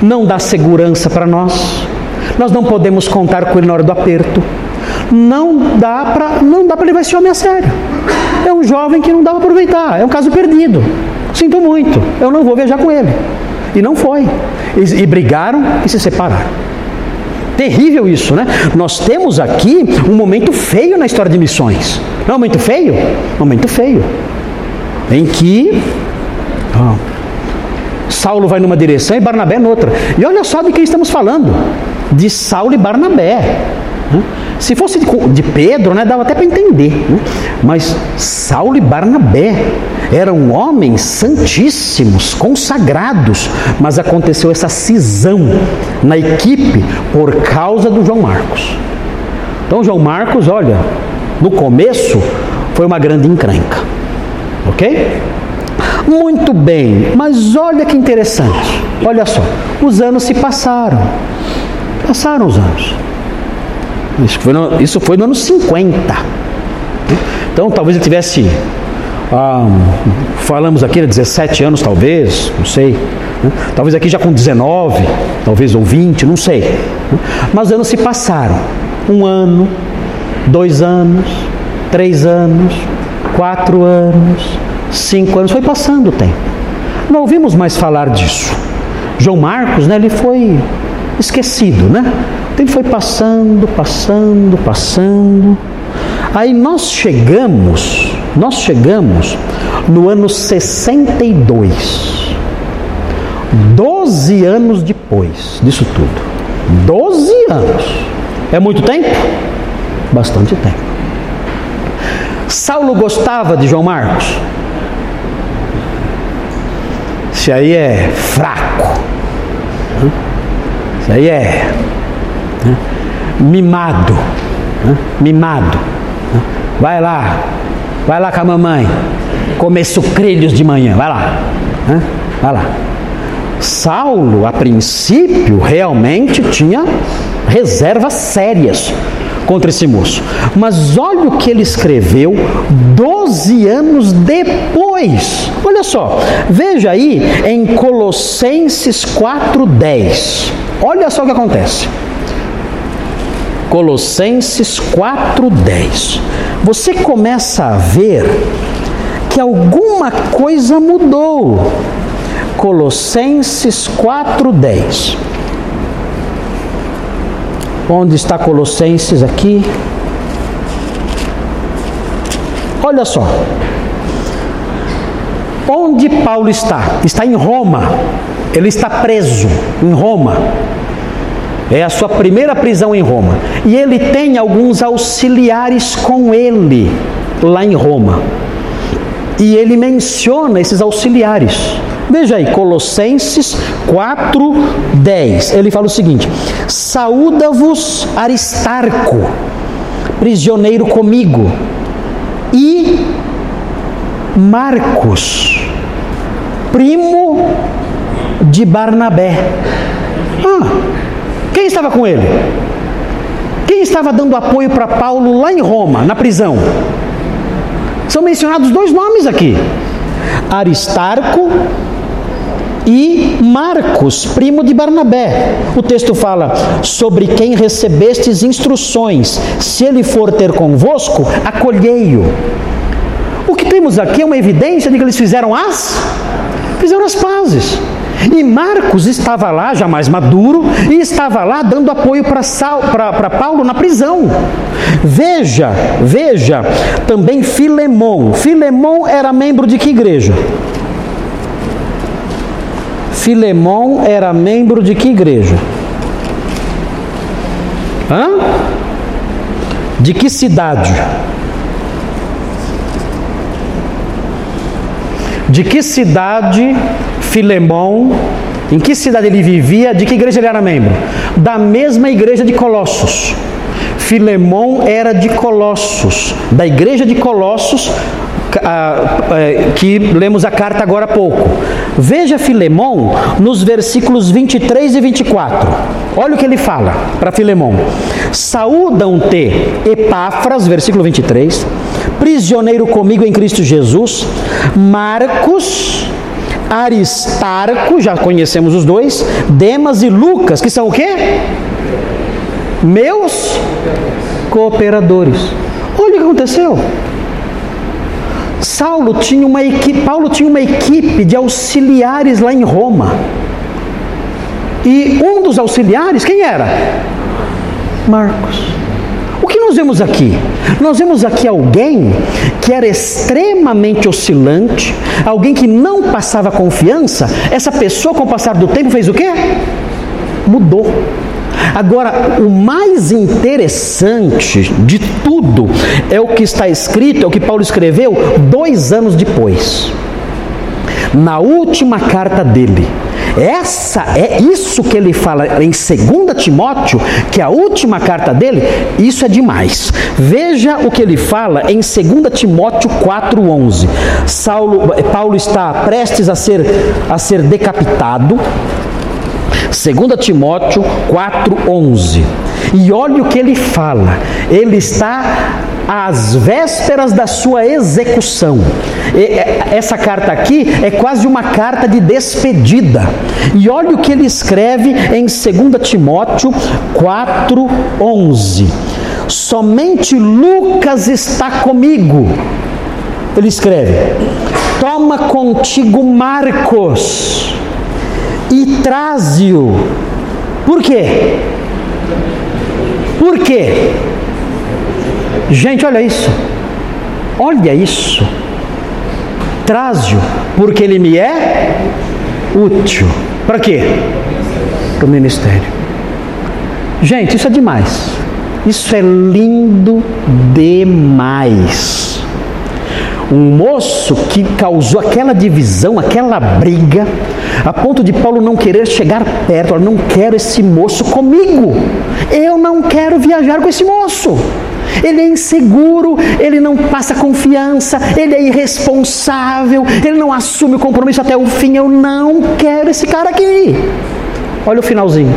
não dá segurança para nós, nós não podemos contar com ele na hora do aperto, não dá para não dá para levar esse homem a sério. É um jovem que não dá para aproveitar, é um caso perdido. Sinto muito, eu não vou viajar com ele. E não foi. E, e brigaram e se separaram. Terrível isso, né? Nós temos aqui um momento feio na história de missões. Não é um momento feio? Um momento feio. Em que Saulo vai numa direção e Barnabé noutra. E olha só de quem estamos falando: de Saulo e Barnabé. Né? Se fosse de Pedro, né, dava até para entender. Né? Mas Saulo e Barnabé eram homens santíssimos, consagrados, mas aconteceu essa cisão na equipe por causa do João Marcos. Então, João Marcos, olha, no começo foi uma grande encrenca, ok? Muito bem, mas olha que interessante, olha só, os anos se passaram, passaram os anos. Isso foi no, isso foi no ano 50. Então talvez ele tivesse. Ah, falamos aqui, 17 anos talvez, não sei. Né? Talvez aqui já com 19, talvez ou 20, não sei. Né? Mas anos se passaram. Um ano, dois anos, três anos, quatro anos, cinco anos, foi passando o tempo. Não ouvimos mais falar disso. João Marcos, né, ele foi esquecido, né? Ele foi passando, passando, passando. Aí nós chegamos, nós chegamos no ano 62. Doze anos depois disso tudo. Doze anos. É muito tempo? Bastante tempo. Saulo gostava de João Marcos? Isso aí é fraco. Isso aí é né? mimado, né? mimado. Né? Vai lá, vai lá com a mamãe, comer sucrilhos de manhã, vai lá, né? vai lá. Saulo, a princípio, realmente tinha reservas sérias contra esse moço. Mas olha o que ele escreveu 12 anos depois. Olha só, veja aí em Colossenses 4,10. Olha só o que acontece. Colossenses 4:10. Você começa a ver que alguma coisa mudou. Colossenses 4:10. Onde está Colossenses aqui? Olha só. Onde Paulo está? Está em Roma. Ele está preso em Roma. É a sua primeira prisão em Roma. E ele tem alguns auxiliares com ele lá em Roma. E ele menciona esses auxiliares. Veja aí, Colossenses 4, 10. Ele fala o seguinte: Saúda-vos Aristarco, prisioneiro comigo, e Marcos, primo de Barnabé. Ah, quem estava com ele? Quem estava dando apoio para Paulo lá em Roma, na prisão? São mencionados dois nomes aqui: Aristarco e Marcos, primo de Barnabé. O texto fala sobre quem recebestes instruções, se ele for ter convosco, acolhei-o. O que temos aqui é uma evidência de que eles fizeram as fizeram as pazes. E Marcos estava lá, já mais maduro, e estava lá dando apoio para Paulo na prisão. Veja, veja, também Filemão. Filemão era membro de que igreja? Filemão era membro de que igreja? Hã? De que cidade? De que cidade Filemão, em que cidade ele vivia, de que igreja ele era membro? Da mesma igreja de Colossos. Filemão era de Colossos, da igreja de Colossos, é, que lemos a carta agora há pouco. Veja Filemão nos versículos 23 e 24. Olha o que ele fala para Filemão: Saúdam-te, Epáfras, versículo 23, prisioneiro comigo em Cristo Jesus, Marcos, Aristarco, já conhecemos os dois, Demas e Lucas, que são o quê? Meus cooperadores. Olha o que aconteceu. Saulo tinha uma equipe, Paulo tinha uma equipe de auxiliares lá em Roma. E um dos auxiliares, quem era? Marcos. O que nós vemos aqui? Nós vemos aqui alguém que era extremamente oscilante, alguém que não passava confiança. Essa pessoa, com o passar do tempo, fez o quê? Mudou. Agora, o mais interessante de tudo é o que está escrito, é o que Paulo escreveu dois anos depois. Na última carta dele, essa é isso que ele fala em 2 Timóteo, que é a última carta dele, isso é demais. Veja o que ele fala em 2 Timóteo 4:11. Saulo, Paulo está prestes a ser a ser decapitado 2 Timóteo 4,11. E olha o que ele fala. Ele está às vésperas da sua execução. Essa carta aqui é quase uma carta de despedida. E olha o que ele escreve em 2 Timóteo 4,11. Somente Lucas está comigo. Ele escreve: Toma contigo Marcos e traze-o. Por quê? Por quê? Gente, olha isso. Olha isso. Traze-o, porque ele me é útil. Para quê? Para o ministério. Gente, isso é demais. Isso é lindo demais um moço que causou aquela divisão, aquela briga, a ponto de Paulo não querer chegar perto, eu não quero esse moço comigo, eu não quero viajar com esse moço. Ele é inseguro, ele não passa confiança, ele é irresponsável, ele não assume o compromisso até o fim. Eu não quero esse cara aqui. Olha o finalzinho.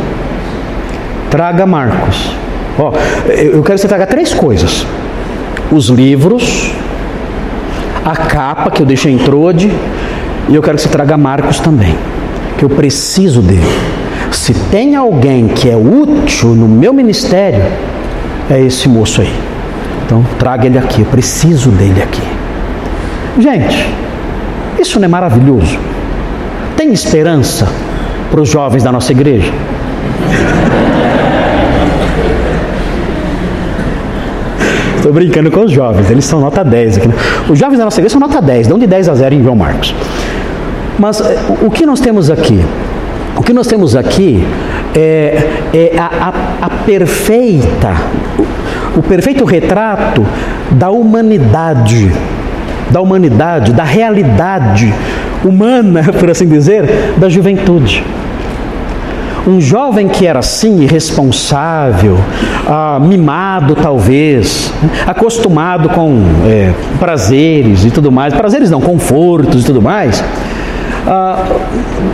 Traga Marcos. Ó, eu quero que você traga três coisas: os livros, a capa que eu deixei em Trode e eu quero que você traga Marcos também, que eu preciso dele. Se tem alguém que é útil no meu ministério, é esse moço aí. Então traga ele aqui, eu preciso dele aqui. Gente, isso não é maravilhoso? Tem esperança para os jovens da nossa igreja? Estou brincando com os jovens, eles são nota 10 aqui. Né? Os jovens da nossa igreja são nota 10, dão de 10 a 0 em João Marcos. Mas eh, o que nós temos aqui? O que nós temos aqui é, é a, a, a perfeita, o, perfeito retrato da humanidade, da humanidade, da realidade humana, por assim dizer, da juventude. Um jovem que era assim, irresponsável, ah, mimado talvez, acostumado com é, prazeres e tudo mais, prazeres não, confortos e tudo mais. Ah,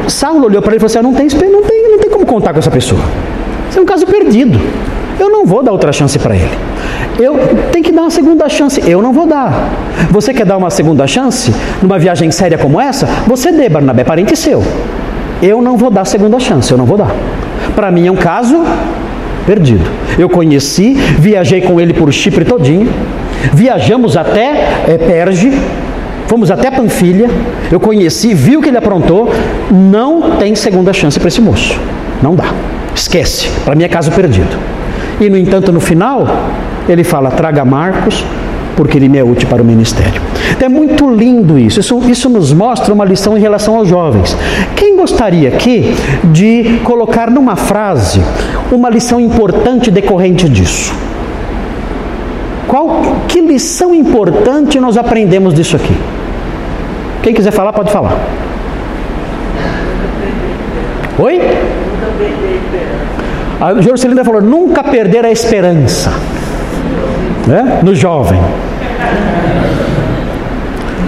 Saulo olhou para ele e falou assim: ah, não, tem, não, tem, não tem como contar com essa pessoa. Isso é um caso perdido. Eu não vou dar outra chance para ele. Eu tenho que dar uma segunda chance. Eu não vou dar. Você quer dar uma segunda chance numa viagem séria como essa? Você dê, Barnabé, parente seu. Eu não vou dar segunda chance, eu não vou dar. Para mim é um caso perdido. Eu conheci, viajei com ele por Chipre todinho, viajamos até é, Perge, fomos até Panfilha, eu conheci, vi o que ele aprontou, não tem segunda chance para esse moço. Não dá. Esquece. Para mim é caso perdido. E no entanto, no final, ele fala: traga Marcos, porque ele me é útil para o ministério. Então, é muito lindo isso. isso. Isso nos mostra uma lição em relação aos jovens. Quem gostaria aqui de colocar numa frase uma lição importante decorrente disso? Qual, que lição importante nós aprendemos disso aqui? Quem quiser falar, pode falar. Oi? A Jorcelina falou: nunca perder a esperança. Né? No jovem.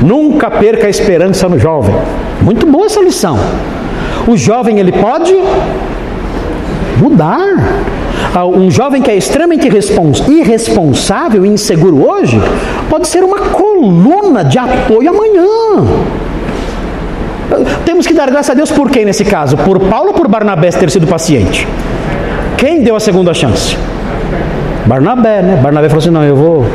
Nunca perca a esperança no jovem. Muito boa essa lição. O jovem ele pode mudar. Ah, um jovem que é extremamente irresponsável e inseguro hoje pode ser uma coluna de apoio amanhã. Temos que dar graças a Deus por quem nesse caso? Por Paulo ou por Barnabé ter sido paciente? Quem deu a segunda chance? Barnabé, né? Barnabé falou assim: não, eu vou,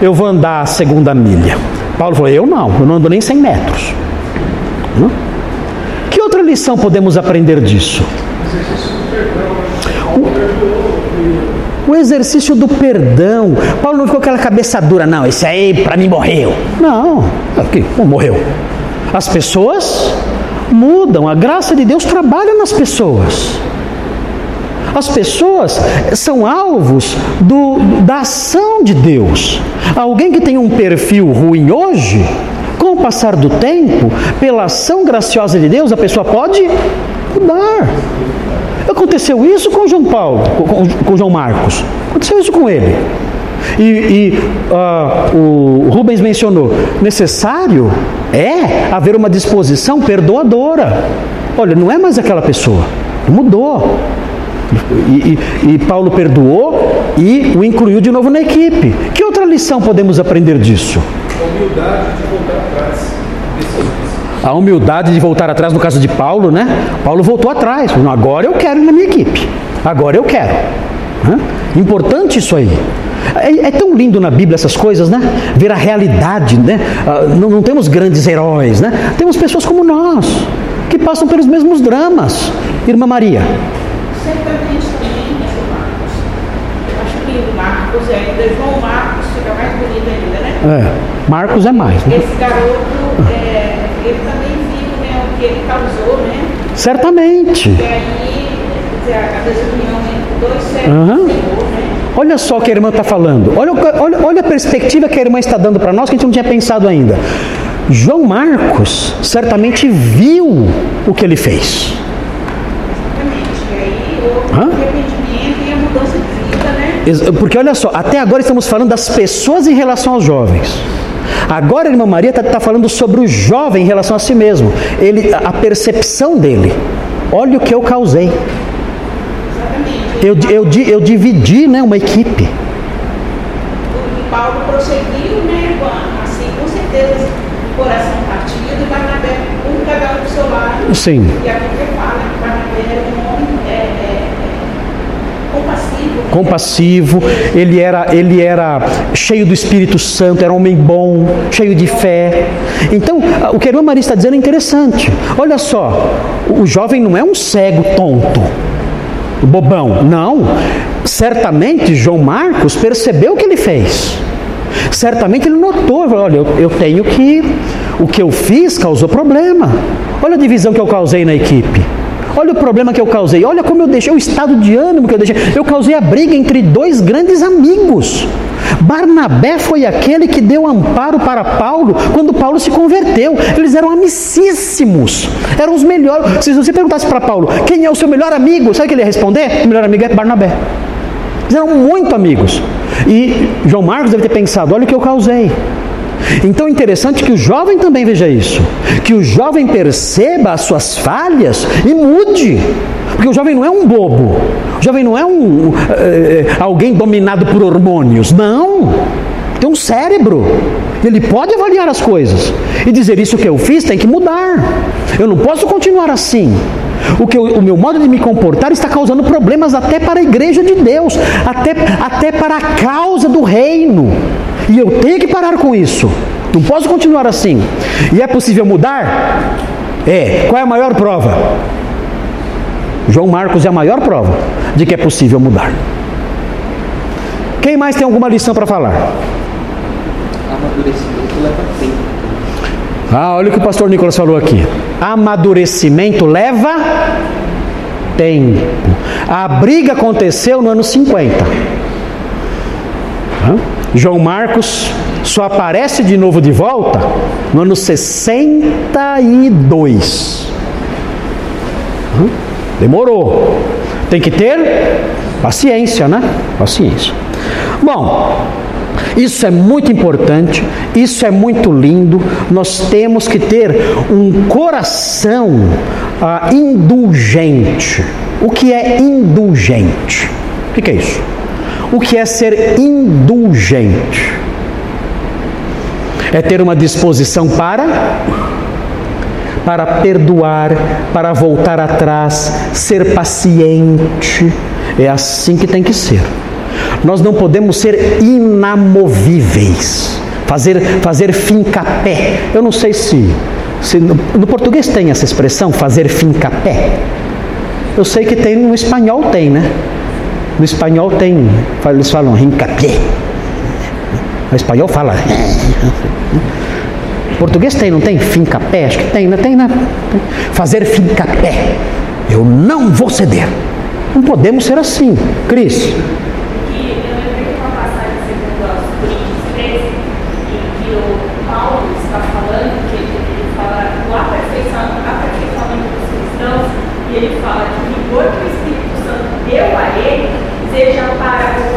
eu vou andar a segunda milha. Paulo falou: Eu não, eu não ando nem 100 metros. Hum? Que outra lição podemos aprender disso? O, exercício do perdão. Paulo não ficou aquela cabeça dura, não, esse aí para mim morreu. Não, aqui, não morreu. As pessoas mudam, a graça de Deus trabalha nas pessoas. As pessoas são alvos do, da ação de Deus. Alguém que tem um perfil ruim hoje, com o passar do tempo, pela ação graciosa de Deus, a pessoa pode mudar. Aconteceu isso com João Paulo, com, com João Marcos. Aconteceu isso com ele. E, e uh, o Rubens mencionou: necessário é haver uma disposição perdoadora. Olha, não é mais aquela pessoa, mudou. E, e, e, Paulo perdoou e o incluiu de novo na equipe. Que outra lição podemos aprender disso? A humildade de voltar atrás. A humildade de voltar atrás, no caso de Paulo, né? Paulo voltou atrás. Agora eu quero ir na minha equipe. Agora eu quero. Importante isso aí. É, é, tão lindo na Bíblia essas coisas, né? Ver a realidade, né? Ah, não, não temos grandes heróis, né? Temos pessoas como nós, que passam pelos mesmos dramas. Irmã Maria. Certamente também, Marcos. Eu acho que Marcos é ainda, João Marcos fica mais bonito ainda, né? É, Marcos é mais. Né? Esse garoto, é, ele também viu né, o que ele causou, né? Certamente. E aí, a desunião entre dois séculos uhum. Senhor, né? Olha só o que a irmã está falando. Olha, olha, olha a perspectiva que a irmã está dando para nós que a gente não tinha pensado ainda. João Marcos certamente viu o que ele fez. Hã? e a mudança de vida, né? Porque olha só, até agora estamos falando das pessoas em relação aos jovens. Agora a irmã Maria está tá falando sobre o jovem em relação a si mesmo. Ele, a percepção dele. Olha o que eu causei. Eu, eu, eu, dividi né, uma equipe. O Paulo prosseguiu, né, assim, com certeza, coração partido, Barnabé, um cada um do seu lado. Sim. E a Bíblia fala que Barnabé era um homem é, é, compassivo, compassivo, ele era, ele era cheio do Espírito Santo, era um homem bom, cheio de fé. Então, o que a irmã Maria está dizendo é interessante. Olha só, o jovem não é um cego tonto, bobão, não. Certamente João Marcos percebeu o que ele fez. Certamente ele notou, olha, eu, eu tenho que. O que eu fiz causou problema. Olha a divisão que eu causei na equipe. Olha o problema que eu causei. Olha como eu deixei o estado de ânimo que eu deixei. Eu causei a briga entre dois grandes amigos. Barnabé foi aquele que deu amparo para Paulo quando Paulo se converteu. Eles eram amicíssimos, eram os melhores. Se você perguntasse para Paulo quem é o seu melhor amigo, sabe o que ele ia responder? O melhor amigo é Barnabé. Eles eram muito amigos. E João Marcos deve ter pensado: olha o que eu causei. Então é interessante que o jovem também veja isso, que o jovem perceba as suas falhas e mude, porque o jovem não é um bobo, o jovem não é um é, alguém dominado por hormônios, não, tem um cérebro, ele pode avaliar as coisas e dizer isso que eu fiz tem que mudar, eu não posso continuar assim. O, que eu, o meu modo de me comportar está causando problemas até para a igreja de Deus, até, até para a causa do reino. E eu tenho que parar com isso. Não posso continuar assim. E é possível mudar? É. Qual é a maior prova? João Marcos é a maior prova de que é possível mudar. Quem mais tem alguma lição para falar? Amadurecimento leva tempo. Ah, olha o que o pastor Nicolas falou aqui. Amadurecimento leva tempo. A briga aconteceu no ano 50. Hã? João Marcos só aparece de novo de volta no ano 62. Demorou. Tem que ter paciência, né? Paciência. Bom, isso é muito importante, isso é muito lindo. Nós temos que ter um coração ah, indulgente. O que é indulgente? O que é isso? O que é ser indulgente? É ter uma disposição para para perdoar, para voltar atrás, ser paciente. É assim que tem que ser. Nós não podemos ser inamovíveis, fazer, fazer fincapé. Eu não sei se, se no, no português tem essa expressão, fazer fincapé. Eu sei que tem no espanhol tem, né? No espanhol tem, eles falam rincapé. O espanhol fala. Português tem, não tem? Fincapé? Acho que tem, não tem, né? Fazer fincapé. Eu não vou ceder. Não podemos ser assim. Cris. que eu lembrei de uma passagem segundo aos Coríntios 13, em que o Paulo está falando, que ele, ele fala do aperfeiçoamento, aperfeiçoamento dos cristãos, ele fala que o rigor que o Espírito Santo deu a ele seja para, o,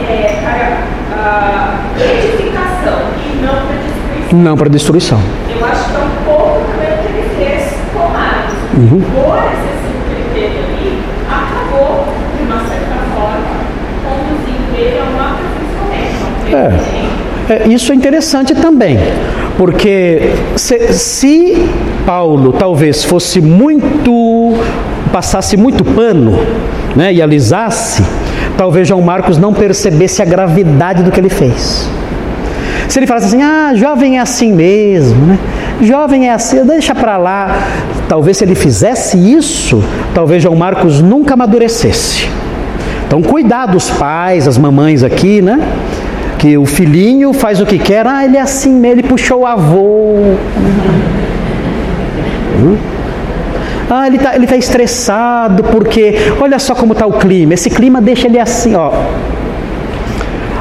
é, para a edificação e não para destruição. Não para destruição. Eu acho que é um pouco também o que ele fez com Marcos. O Uhum. rigor excessivo que ele teve ali acabou, de uma certa forma, conduzindo ele a um aperfeiçoamento. É. É, isso é interessante também, porque se, se Paulo talvez fosse muito, passasse muito pano né, e alisasse, talvez João Marcos não percebesse a gravidade do que ele fez. Se ele falasse assim, ah, jovem é assim mesmo, né? Jovem é assim, deixa para lá. Talvez se ele fizesse isso, talvez João Marcos nunca amadurecesse. Então, cuidado os pais, as mamães aqui, né? Que o filhinho faz o que quer, ah, ele é assim mesmo, ele puxou o avô. Hum? Ah, ele está ele tá estressado porque, olha só como está o clima, esse clima deixa ele assim, ó.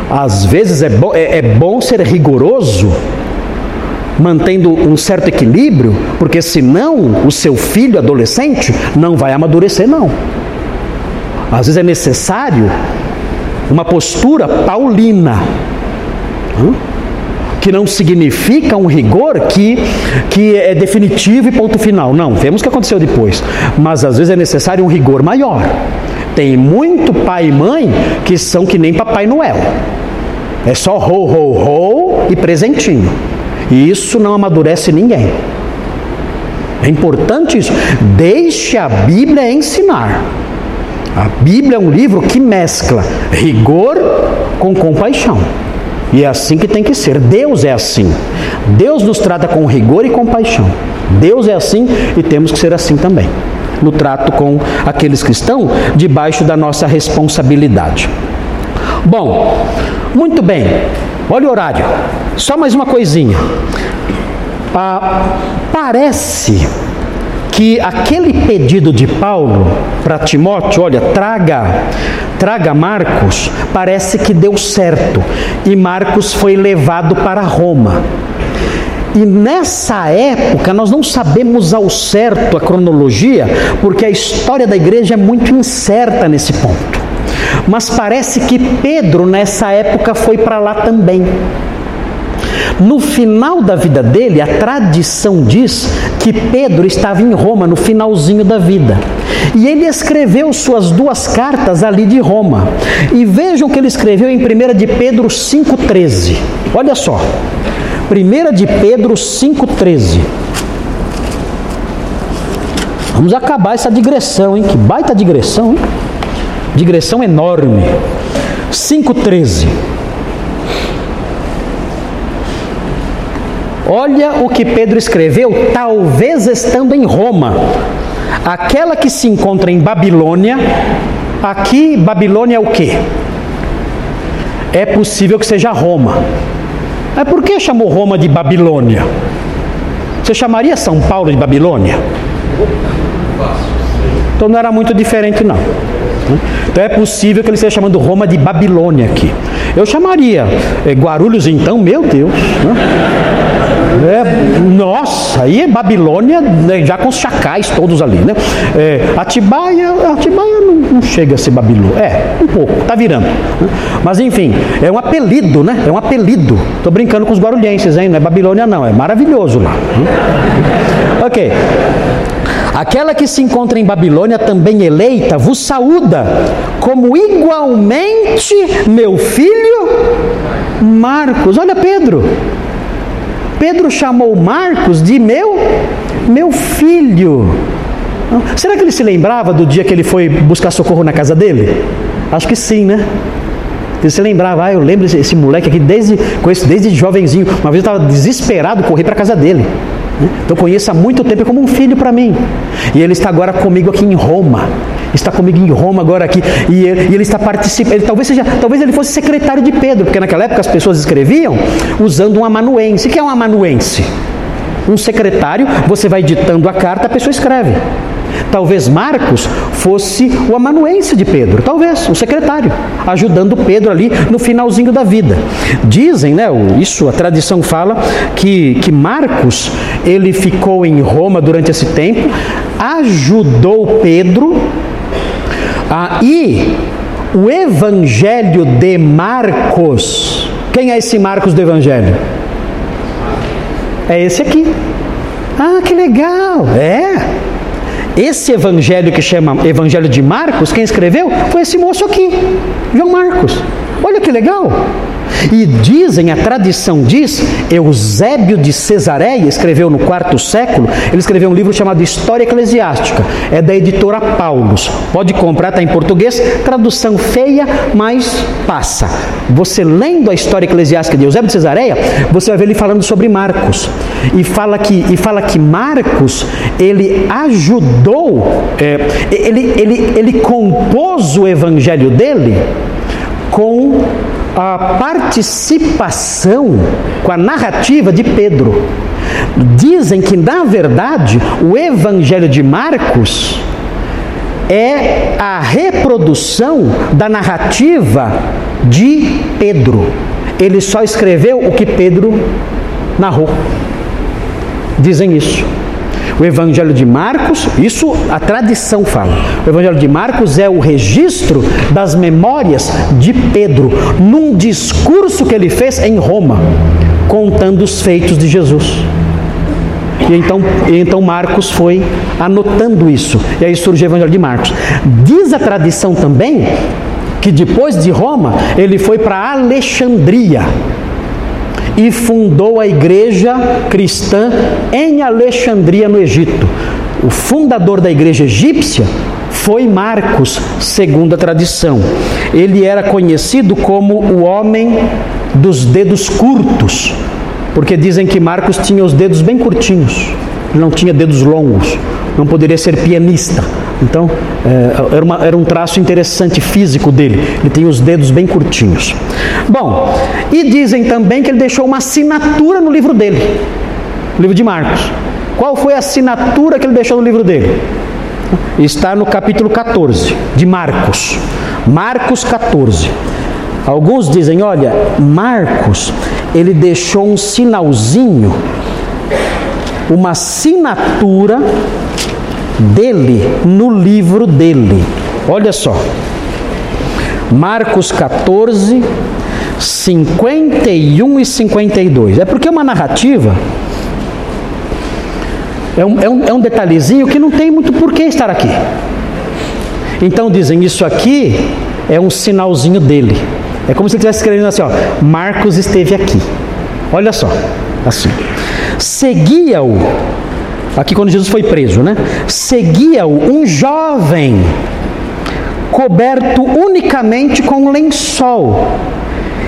Às vezes é bom, é, é bom ser rigoroso, mantendo um certo equilíbrio, porque senão o seu filho adolescente não vai amadurecer, não. Às vezes é necessário uma postura paulina, que não significa um rigor que, que é definitivo e ponto final. Não, vemos o que aconteceu depois. Mas às vezes é necessário um rigor maior. Tem muito pai e mãe que são que nem Papai Noel. É só ho, ho, ho e presentinho. E isso não amadurece ninguém. É importante isso. Deixe a Bíblia ensinar. A Bíblia é um livro que mescla rigor com compaixão. E é assim que tem que ser. Deus é assim. Deus nos trata com rigor e compaixão. Deus é assim e temos que ser assim também. No trato com aqueles que estão debaixo da nossa responsabilidade. Bom, muito bem. Olha o horário. Só mais uma coisinha. Ah, parece que aquele pedido de Paulo para Timóteo, olha, traga, traga Marcos, parece que deu certo. E Marcos foi levado para Roma. E nessa época nós não sabemos ao certo a cronologia, porque a história da igreja é muito incerta nesse ponto. Mas parece que Pedro nessa época foi para lá também. No final da vida dele, a tradição diz que Pedro estava em Roma no finalzinho da vida. E ele escreveu suas duas cartas ali de Roma. E vejam que ele escreveu em 1 de Pedro 5,13. Olha só. 1 de Pedro 5,13. Vamos acabar essa digressão, hein? Que baita digressão, hein? Digressão enorme. 5,13. Olha o que Pedro escreveu, talvez estando em Roma. Aquela que se encontra em Babilônia, aqui Babilônia é o que? É possível que seja Roma. Mas por que chamou Roma de Babilônia? Você chamaria São Paulo de Babilônia? Então não era muito diferente, não. Então é possível que ele esteja chamando Roma de Babilônia aqui. Eu chamaria é, Guarulhos, então, meu Deus. Né? É, nossa, aí é Babilônia, né, já com os chacais todos ali, né? É, Atibaia, Atibaia não, não, chega a ser Babilônia. É, um pouco, tá virando. Né? Mas enfim, é um apelido, né? É um apelido. Tô brincando com os guarulhenses, hein? Não é Babilônia, não, é maravilhoso lá. Né? Ok. Aquela que se encontra em Babilônia, também eleita, vos saúda, como igualmente meu filho Marcos. Olha Pedro. Pedro chamou Marcos de meu, meu filho. Será que ele se lembrava do dia que ele foi buscar socorro na casa dele? Acho que sim, né? Ele se lembrava, ah, eu lembro esse, esse moleque aqui desde, conheço desde jovenzinho. Uma vez eu estava desesperado correr para a casa dele. Né? Então conheço há muito tempo, é como um filho para mim. E ele está agora comigo aqui em Roma. Está comigo em Roma agora aqui. E ele, e ele está participando. Ele, talvez, seja, talvez ele fosse secretário de Pedro, porque naquela época as pessoas escreviam usando um amanuense. O que é um amanuense? Um secretário, você vai ditando a carta, a pessoa escreve. Talvez Marcos fosse o amanuense de Pedro, talvez, o secretário, ajudando Pedro ali no finalzinho da vida. Dizem, né, isso a tradição fala, que, que Marcos, ele ficou em Roma durante esse tempo, ajudou Pedro, ah, e o evangelho de Marcos, quem é esse Marcos do evangelho? É esse aqui. Ah, que legal! É. Esse evangelho que chama Evangelho de Marcos, quem escreveu foi esse moço aqui, João Marcos. Olha que legal! E dizem, a tradição diz, Eusébio de Cesareia escreveu no quarto século, ele escreveu um livro chamado História Eclesiástica, é da editora Paulus. Pode comprar, está em português, tradução feia, mas passa. Você lendo a História Eclesiástica de Eusébio de Cesareia, você vai ver ele falando sobre Marcos. E fala que, e fala que Marcos, ele ajudou, é, ele, ele, ele compôs o evangelho dele com a participação com a narrativa de Pedro. Dizem que, na verdade, o Evangelho de Marcos é a reprodução da narrativa de Pedro. Ele só escreveu o que Pedro narrou. Dizem isso. O Evangelho de Marcos, isso a tradição fala. O Evangelho de Marcos é o registro das memórias de Pedro, num discurso que ele fez em Roma, contando os feitos de Jesus. E então, e então Marcos foi anotando isso. E aí surge o Evangelho de Marcos. Diz a tradição também que depois de Roma, ele foi para Alexandria e fundou a igreja cristã em Alexandria, no Egito. O fundador da igreja egípcia foi Marcos, segundo a tradição. Ele era conhecido como o homem dos dedos curtos, porque dizem que Marcos tinha os dedos bem curtinhos, não tinha dedos longos, não poderia ser pianista. Então, é, era, uma, era, um traço interessante físico dele. Ele tem os dedos bem curtinhos. Bom, e dizem também que ele deixou uma assinatura no livro dele, no livro de Marcos. Qual foi a assinatura que ele deixou no livro dele? Está no capítulo 14 de Marcos. Marcos 14. Alguns dizem, olha, Marcos, ele deixou um sinalzinho, uma assinatura dele no livro dele. Olha só. Marcos 14, 51 e 52. É porque é uma narrativa é um, é, um, é um detalhezinho que não tem muito por que estar aqui. Então dizem, isso aqui é um sinalzinho dele. É como se ele estivesse escrevendo assim, ó, Marcos esteve aqui. Olha só, assim. Seguia-o, aqui quando Jesus foi preso, né? Seguia-o um jovem, coberto unicamente com um lençol,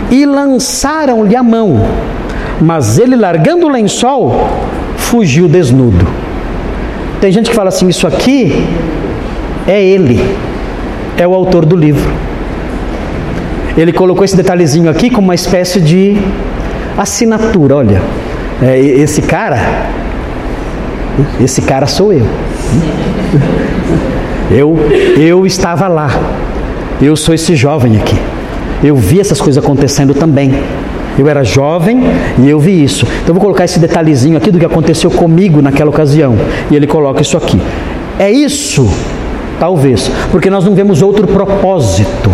e lançaram-lhe a mão. Mas ele, largando o lençol, fugiu desnudo. Tem gente que fala assim: isso aqui é ele, é o autor do livro. Ele colocou esse detalhezinho aqui como uma espécie de assinatura. Olha, é, esse cara, esse cara sou eu. Eu, eu estava lá. Eu sou esse jovem aqui. Eu vi essas coisas acontecendo também. Eu era jovem e eu vi isso. Então vou colocar esse detalhezinho aqui do que aconteceu comigo naquela ocasião. E ele coloca isso aqui. É isso? Talvez, porque nós não vemos outro propósito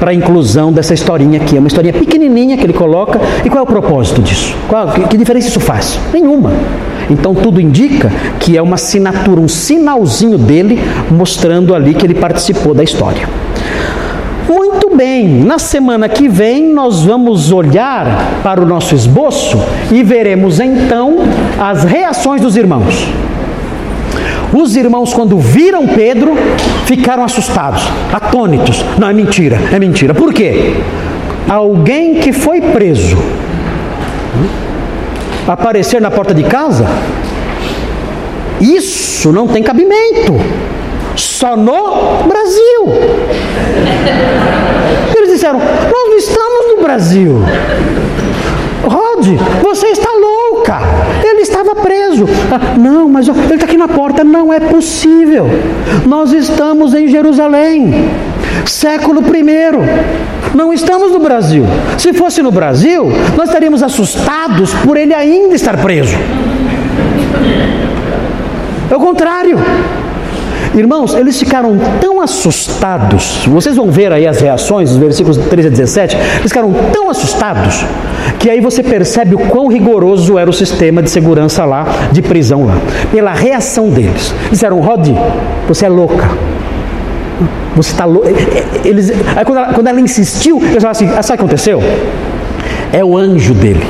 para a inclusão dessa historinha aqui. É uma historinha pequenininha que ele coloca. E qual é o propósito disso? Qual, que, que diferença isso faz? Nenhuma. Então tudo indica que é uma assinatura, um sinalzinho dele mostrando ali que ele participou da história bem, na semana que vem nós vamos olhar para o nosso esboço e veremos então as reações dos irmãos. Os irmãos, quando viram Pedro, ficaram assustados, atônitos. Não, é mentira, é mentira. Por quê? Alguém que foi preso aparecer na porta de casa, isso não tem cabimento. Só no Brasil. Eles disseram: Nós não estamos no Brasil. Rod, você está louca. Ele estava preso. Ah, não, mas ele está aqui na porta. Não é possível. Nós estamos em Jerusalém, século I. Não estamos no Brasil. Se fosse no Brasil, nós estaríamos assustados por ele ainda estar preso. É o contrário. Irmãos, eles ficaram tão assustados, vocês vão ver aí as reações, os versículos 13 a 17, eles ficaram tão assustados, que aí você percebe o quão rigoroso era o sistema de segurança lá, de prisão lá, pela reação deles. Disseram, Rod, você é louca. Você está louca. Eles, aí quando ela, quando ela insistiu, eles falaram assim: ah, sabe o que aconteceu? É o anjo dele.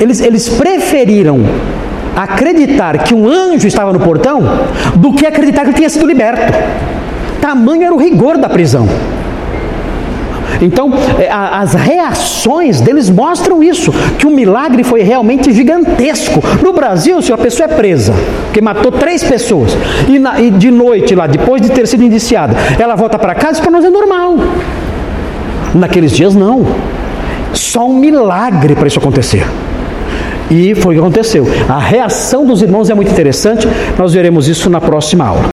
Eles, eles preferiram acreditar que um anjo estava no portão do que acreditar que ele tinha sido liberto. Tamanho era o rigor da prisão. Então, é, as reações deles mostram isso, que o milagre foi realmente gigantesco. No Brasil, se a pessoa é presa, que matou três pessoas, e, na, e de noite lá, depois de ter sido indiciada, ela volta para casa, isso para nós é normal. Naqueles dias, não. Só um milagre para isso acontecer. E foi o que aconteceu. A reação dos irmãos é muito interessante, nós veremos isso na próxima aula.